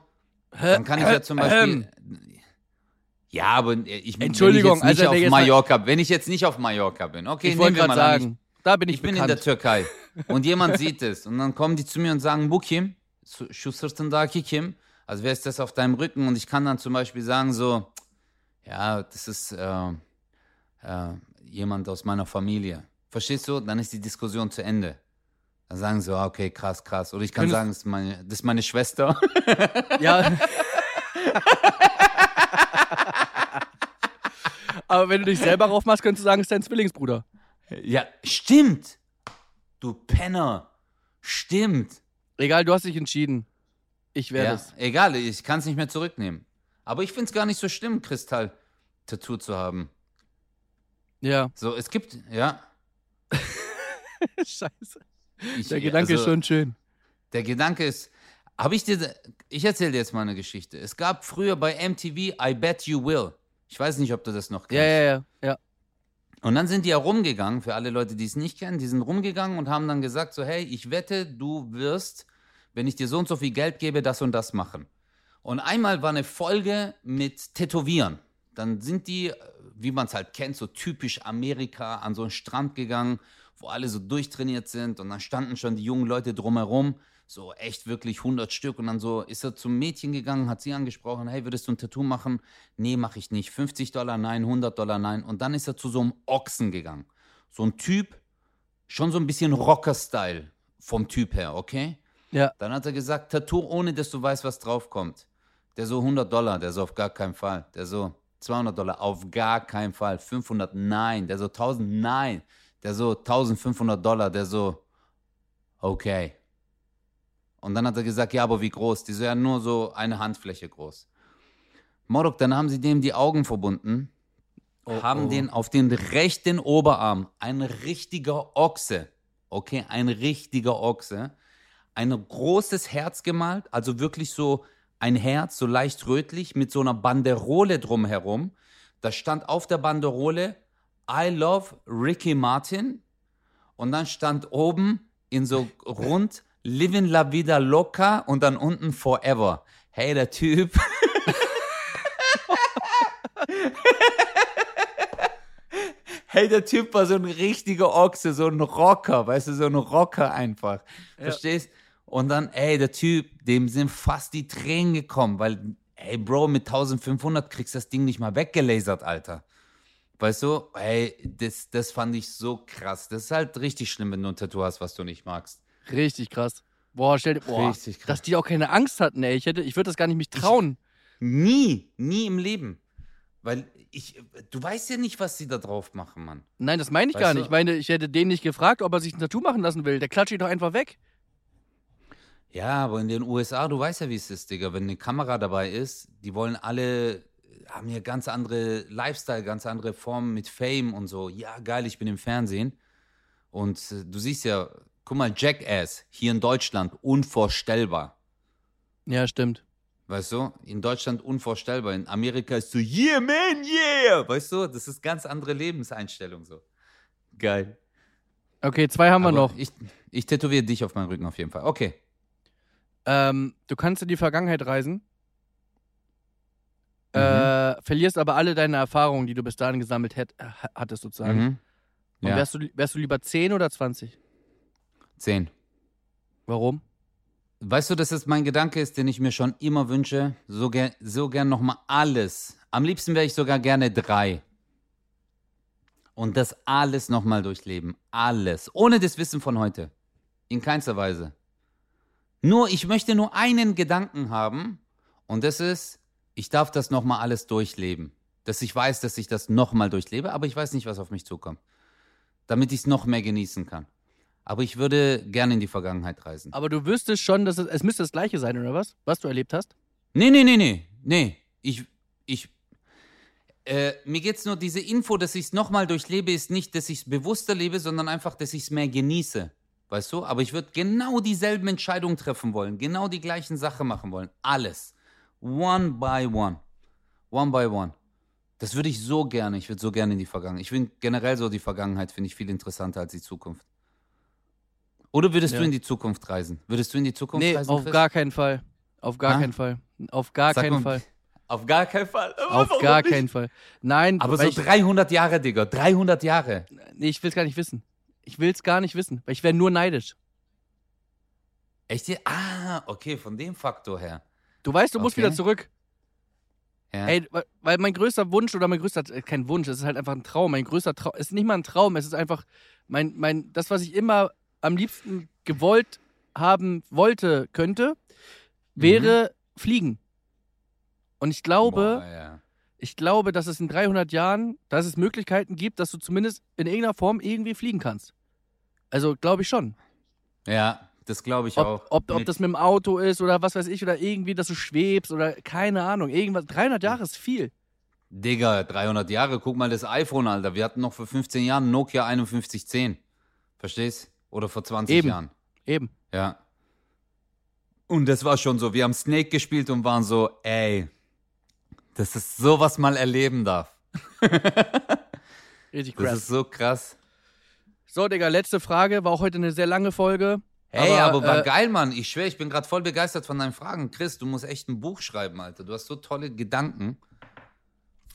Dann kann ich ja zum Beispiel. Ja, aber ich Entschuldigung, wenn ich jetzt nicht also, auf mal- Mallorca, wenn ich jetzt nicht auf Mallorca bin, okay, ich wollte wir gerade mal an, sagen, da bin ich, ich, ich bin in der Türkei und jemand sieht es und dann kommen die zu mir und sagen, bu kim? Şu sırtındaki kim? Also wer ist das auf deinem Rücken? Und ich kann dann zum Beispiel sagen so, ja, das ist äh, äh, jemand aus meiner Familie. Verstehst du? Dann ist die Diskussion zu Ende. Dann sagen sie, ah, okay, krass, krass. Oder ich kann Könntest- sagen, das ist meine, das ist meine Schwester. Ja. Aber wenn du dich selber raufmachst, könntest du sagen, es ist dein Zwillingsbruder. ja, stimmt. Du Penner. Stimmt. Egal, du hast dich entschieden. Ich werde Ja, es. egal, ich kann es nicht mehr zurücknehmen. Aber ich finde es gar nicht so schlimm, Kristall-Tattoo zu haben. Ja. So, es gibt, ja. Scheiße. Ich, Der Gedanke ist also, schon schön. Der Gedanke ist, habe ich dir, ich erzähle dir jetzt mal eine Geschichte. Es gab früher bei MTV I Bet You Will. Ich weiß nicht, ob du das noch kennst. Ja, ja, ja. ja. Und dann sind die ja rumgegangen, für alle Leute, die es nicht kennen, die sind rumgegangen und haben dann gesagt so, hey, ich wette, du wirst, wenn ich dir so und so viel Geld gebe, das und das machen. Und einmal war eine Folge mit Tätowieren. Dann sind die, wie man es halt kennt, so typisch Amerika, an so einen Strand gegangen, wo alle so durchtrainiert sind und dann standen schon die jungen Leute drumherum, so echt wirklich 100 Stück und dann so ist er zum Mädchen gegangen, hat sie angesprochen, hey, würdest du ein Tattoo machen? Nee, mache ich nicht. 50 Dollar, nein, 100 Dollar, nein. Und dann ist er zu so einem Ochsen gegangen. So ein Typ, schon so ein bisschen Rocker-Style vom Typ her, okay? Ja. Dann hat er gesagt, Tattoo, ohne dass du weißt, was draufkommt. Der so 100 Dollar, der so auf gar keinen Fall. Der so 200 Dollar, auf gar keinen Fall. 500, nein. Der so 1000, nein. Der so 1500 Dollar, der so, okay. Und dann hat er gesagt, ja, aber wie groß? Die so, ja, nur so eine Handfläche groß. Morok, dann haben sie dem die Augen verbunden, Oh, haben oh. den auf den rechten Oberarm, ein richtiger Ochse, okay, ein richtiger Ochse, ein großes Herz gemalt, also wirklich so ein Herz, so leicht rötlich, mit so einer Banderole drumherum. Da stand auf der Banderole, I love Ricky Martin. Und dann stand oben in so rund Living la vida loca und dann unten Forever. Hey, der Typ. hey, der Typ war so ein richtiger Ochse, so ein Rocker, weißt du, so ein Rocker einfach. Verstehst? Und dann, ey, der Typ, dem sind fast die Tränen gekommen, weil, ey, Bro, mit 1500 kriegst du das Ding nicht mal weggelasert, Alter. Weißt du, ey, das, das fand ich so krass. Das ist halt richtig schlimm, wenn du ein Tattoo hast, was du nicht magst. Richtig krass. Boah, stell dir, boah, Richtig krass. dass die auch keine Angst hatten, ey. Ich, hätte, ich würde das gar nicht mich trauen. Nie, nie im Leben. Weil ich, du weißt ja nicht, was sie da drauf machen, Mann. Nein, das meine ich Weißt gar du- nicht. Ich meine, ich hätte den nicht gefragt, ob er sich ein Tattoo machen lassen will. Der klatscht ihn doch einfach weg. Ja, aber in den USA, du weißt ja, wie es ist, Digga. Wenn eine Kamera dabei ist, die wollen alle, haben hier ganz andere Lifestyle, ganz andere Formen mit Fame und so. Ja, geil, ich bin im Fernsehen. Und äh, du siehst ja, guck mal, Jackass hier in Deutschland, unvorstellbar. Ja, stimmt. Weißt du? In Deutschland unvorstellbar. In Amerika ist so, yeah, man, yeah. Weißt du? Das ist ganz andere Lebenseinstellung so. Geil. Okay, zwei haben wir Aber noch. Ich, ich tätowiere dich auf meinen Rücken auf jeden Fall. Okay. Ähm, du kannst in die Vergangenheit reisen, Mhm. äh, verlierst aber alle deine Erfahrungen, die du bis dahin gesammelt hätt, äh, hattest, sozusagen. Mhm. Und Ja. wärst, du, wärst du lieber 10 oder 20? Zehn. Warum? Weißt du, dass das mein Gedanke ist, den ich mir schon immer wünsche? So, ger so gern nochmal alles. Am liebsten wäre ich sogar gerne drei. Und das alles nochmal durchleben. Alles. Ohne das Wissen von heute. In keinster Weise. Nur, ich möchte nur einen Gedanken haben. Und das ist, ich darf das nochmal alles durchleben. Dass ich weiß, dass ich das nochmal durchlebe, aber ich weiß nicht, was auf mich zukommt. Damit ich es noch mehr genießen kann. Aber ich würde gerne in die Vergangenheit reisen. Aber du wüsstest schon, dass es, es müsste das Gleiche sein, oder was? Was du erlebt hast? Nee, nee, nee, nee. Nee. Ich. ich äh, mir geht's nur, diese Info, dass ich es nochmal durchlebe, ist nicht, dass ich es bewusster lebe, sondern einfach, dass ich es mehr genieße. Weißt du? Aber ich würde genau dieselben Entscheidungen treffen wollen, genau die gleichen Sachen machen wollen. Alles. One by one. One by one. Das würde ich so gerne. Ich würde so gerne in die Vergangenheit. Ich finde generell so die Vergangenheit finde ich viel interessanter als die Zukunft. Oder würdest Ja. du in die Zukunft reisen? Würdest du in die Zukunft Nee, reisen? auf Chris? gar keinen Fall. Auf gar Ha? keinen Fall. Auf gar Sag keinen Fall. Auf gar keinen Fall. Auf Warum gar nicht? keinen Fall. Nein, Aber so ich, 300 Jahre, Digga. 300 Jahre. nee, ich will es gar nicht wissen. Ich will es gar nicht wissen, weil ich wäre nur neidisch. Echt? Ah, okay, von dem Faktor her. Du weißt, du musst Okay. wieder zurück. Ja. Ey, weil- weil mein größter Wunsch oder mein größter, äh, kein Wunsch, es ist halt einfach ein Traum. Mein größter Traum, es ist nicht mal ein Traum, es ist einfach mein, mein, das, was ich immer am liebsten gewollt haben wollte, könnte, wäre fliegen. Und ich glaube, Boah, ja. ich glaube, dass es in 300 Jahren, dass es Möglichkeiten gibt, dass du zumindest in irgendeiner Form irgendwie fliegen kannst. Also glaube ich schon. ja, das glaube ich Ob, auch. ob, ob das mit dem Auto ist oder was weiß ich oder irgendwie, dass du schwebst oder keine Ahnung. Irgendwas. 300 Jahre ist viel. Digga, 300 Jahre, guck mal das iPhone, Alter. Wir hatten noch vor 15 Jahren Nokia 5110. Verstehst? Oder vor 20 Eben. Jahren. Eben. Ja. Und das war schon so. Wir haben Snake gespielt und waren so, ey, dass es sowas mal erleben darf. Richtig Das krass. ist so krass. So, Digga, letzte Frage. War auch heute eine sehr lange Folge. Hey, aber, war äh, geil, Mann. Ich schwöre, ich bin gerade voll begeistert von deinen Fragen. Chris, du musst echt ein Buch schreiben, Alter. Du hast so tolle Gedanken.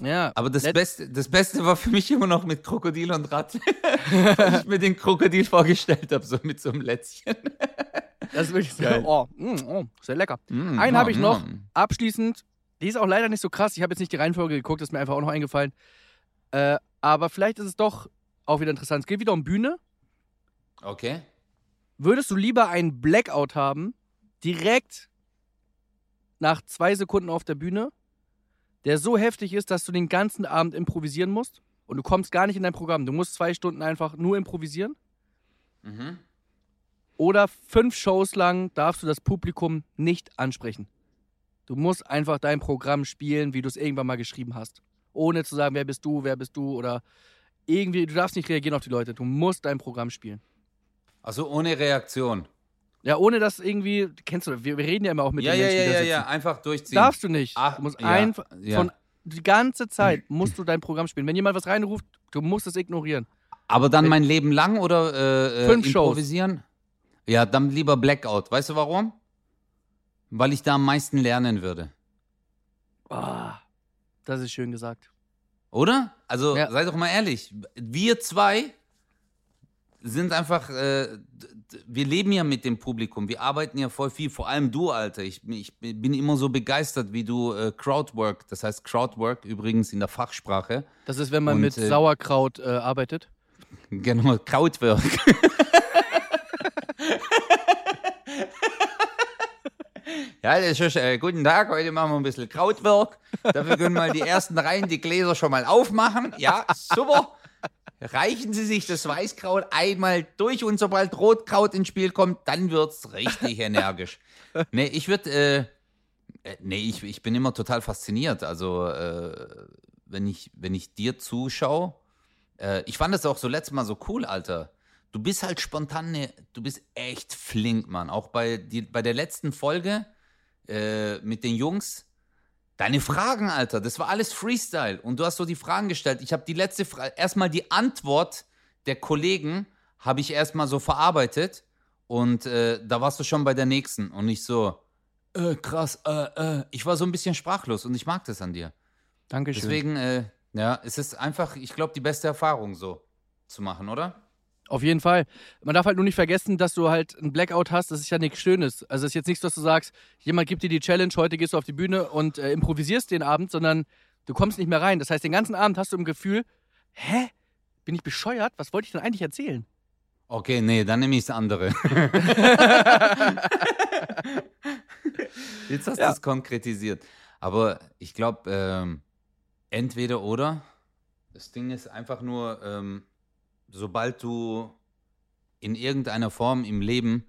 Ja. Aber das, Beste, das Beste war für mich immer noch mit Krokodil und Rad. Weil ich mir den Krokodil vorgestellt habe, so mit so einem Lätzchen. Das ist wirklich so. Geil. Oh, mm, oh, sehr lecker. Mm, Einen habe ich noch. mm. Abschließend. Die ist auch leider nicht so krass. Ich habe jetzt nicht die Reihenfolge geguckt, ist mir einfach auch noch eingefallen. Äh, aber vielleicht ist es doch auch wieder interessant. Es geht wieder um Bühne. Okay. Würdest du lieber einen Blackout haben, direkt nach zwei Sekunden auf der Bühne, der so heftig ist, dass du den ganzen Abend improvisieren musst und du kommst gar nicht in dein Programm. Du musst zwei Stunden einfach nur improvisieren. Mhm. Oder fünf Shows lang darfst du das Publikum nicht ansprechen. Du musst einfach dein Programm spielen, wie du es irgendwann mal geschrieben hast. Ohne zu sagen, wer bist du, wer bist du oder irgendwie, du darfst nicht reagieren auf die Leute. Du musst dein Programm spielen. Also ohne Reaktion. Ja, ohne dass irgendwie, kennst du, wir, wir reden ja immer auch mit ja, den ja, Menschen, ja, die da ja, sitzen. ja. Einfach durchziehen. Darfst du nicht. Ach, du musst ja, einfach ja. von die ganze Zeit musst du dein Programm spielen. Wenn jemand was reinruft, du musst es ignorieren. Aber dann mein Leben lang oder äh, äh, Fünf Shows. improvisieren? Ja, dann lieber Blackout. Weißt du warum? Weil ich da am meisten lernen würde. Ah, das ist schön gesagt. Oder? Also, Ja. sei doch mal ehrlich. Wir zwei sind einfach, äh, wir leben ja mit dem Publikum. Wir arbeiten ja voll viel. Vor allem du, Alter. Ich, ich bin immer so begeistert, wie du äh, Crowdwork, das heißt Crowdwork übrigens in der Fachsprache. Das ist, wenn man Und, mit äh, Sauerkraut äh, arbeitet. Genau, Krautwork. Ja, das ist, äh, guten Tag, heute machen wir ein bisschen Krautwerk. Dafür können wir mal die ersten Reihen, die Gläser schon mal aufmachen. Ja, super. Reichen Sie sich das Weißkraut einmal durch und sobald Rotkraut ins Spiel kommt, dann wird's richtig energisch. Nee, ich würde, äh, äh, nee, ich, ich bin immer total fasziniert. Also, äh, wenn ich, wenn ich dir zuschaue, äh, ich fand das auch so letztes Mal so cool, Alter. Du bist halt spontan, ne, du bist echt flink, Mann. Auch bei, die, bei der letzten Folge äh, mit den Jungs. Deine Fragen, Alter, das war alles Freestyle. Und du hast so die Fragen gestellt. Ich habe die letzte Frage, erstmal die Antwort der Kollegen habe ich erstmal so verarbeitet. Und äh, da warst du schon bei der nächsten. Und nicht so, äh, krass, äh, äh. Ich war so ein bisschen sprachlos und ich mag das an dir. Dankeschön. Deswegen, äh, ja, es ist einfach, ich glaube, die beste Erfahrung so zu machen, oder? Auf jeden Fall. Man darf halt nur nicht vergessen, dass du halt einen Blackout hast. Das ist ja nichts Schönes. Also es ist jetzt nicht so, dass du sagst, jemand gibt dir die Challenge, heute gehst du auf die Bühne und äh, improvisierst den Abend, sondern du kommst nicht mehr rein. Das heißt, den ganzen Abend hast du im Gefühl, hä? Bin ich bescheuert? Was wollte ich denn eigentlich erzählen? Okay, nee, dann nehme ich das andere. Jetzt hast du Ja. es konkretisiert. Aber ich glaube, ähm, entweder oder. Das Ding ist einfach nur, ähm, sobald du in irgendeiner Form im Leben,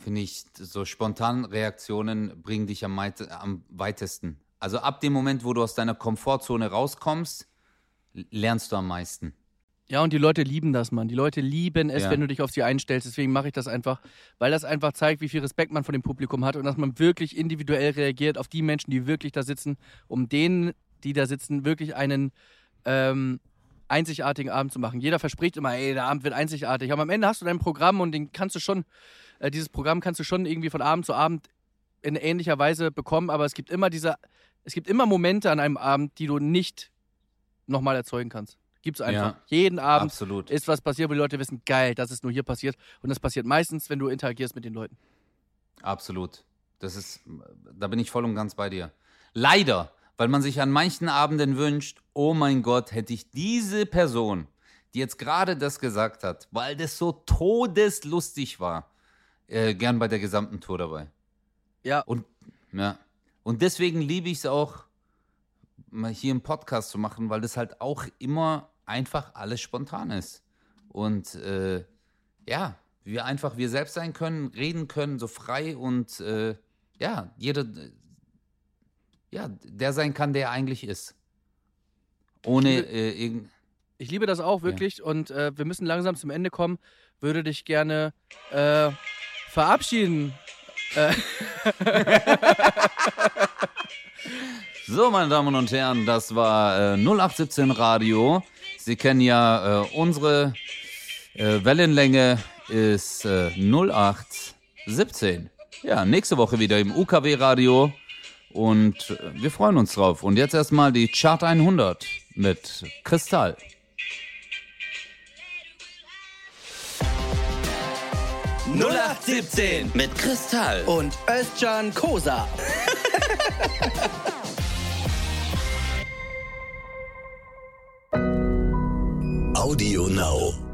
finde ich, so spontan Reaktionen bringen dich am, am weitesten. Also ab dem Moment, wo du aus deiner Komfortzone rauskommst, lernst du am meisten. Ja, und die Leute lieben das, Mann. Die Leute lieben es, Ja. wenn du dich auf sie einstellst. Deswegen mache ich das einfach, weil das einfach zeigt, wie viel Respekt man vor dem Publikum hat und dass man wirklich individuell reagiert auf die Menschen, die wirklich da sitzen, um denen, die da sitzen, wirklich einen ähm, einzigartigen Abend zu machen. Jeder verspricht immer, ey, der Abend wird einzigartig. Aber am Ende hast du dein Programm und den kannst du schon, äh, dieses Programm kannst du schon irgendwie von Abend zu Abend in ähnlicher Weise bekommen. Aber es gibt immer diese, es gibt immer Momente an einem Abend, die du nicht nochmal erzeugen kannst. Gibt's einfach. Ja. Jeden Abend Absolut. ist was passiert, wo die Leute wissen, geil, das ist nur hier passiert. Und das passiert meistens, wenn du interagierst mit den Leuten. Absolut. Das ist, da bin ich voll und ganz bei dir. Leider, weil man sich an manchen Abenden wünscht, oh mein Gott, hätte ich diese Person, die jetzt gerade das gesagt hat, weil das so todeslustig war, äh, gern bei der gesamten Tour dabei. Ja, Und, ja. Und deswegen liebe ich es auch, mal hier einen Podcast zu machen, weil das halt auch immer einfach alles spontan ist. Und äh, ja, wir einfach wir selbst sein können, reden können, so frei und äh, ja, jeder, ja, der sein kann, der er eigentlich ist. ohne äh, irgend. Ich liebe das auch wirklich und äh, wir müssen langsam zum Ende kommen. Würde dich gerne äh, verabschieden. Äh, So, meine Damen und Herren, das war äh, 0817 Radio. Sie kennen ja äh, unsere äh, Wellenlänge ist äh, 0817. Ja, nächste Woche wieder im UKW Radio und äh, wir freuen uns drauf. Und jetzt erstmal die Chart 100 mit Kristall. mit Kristall. und Özcan Kosa. Audio Now.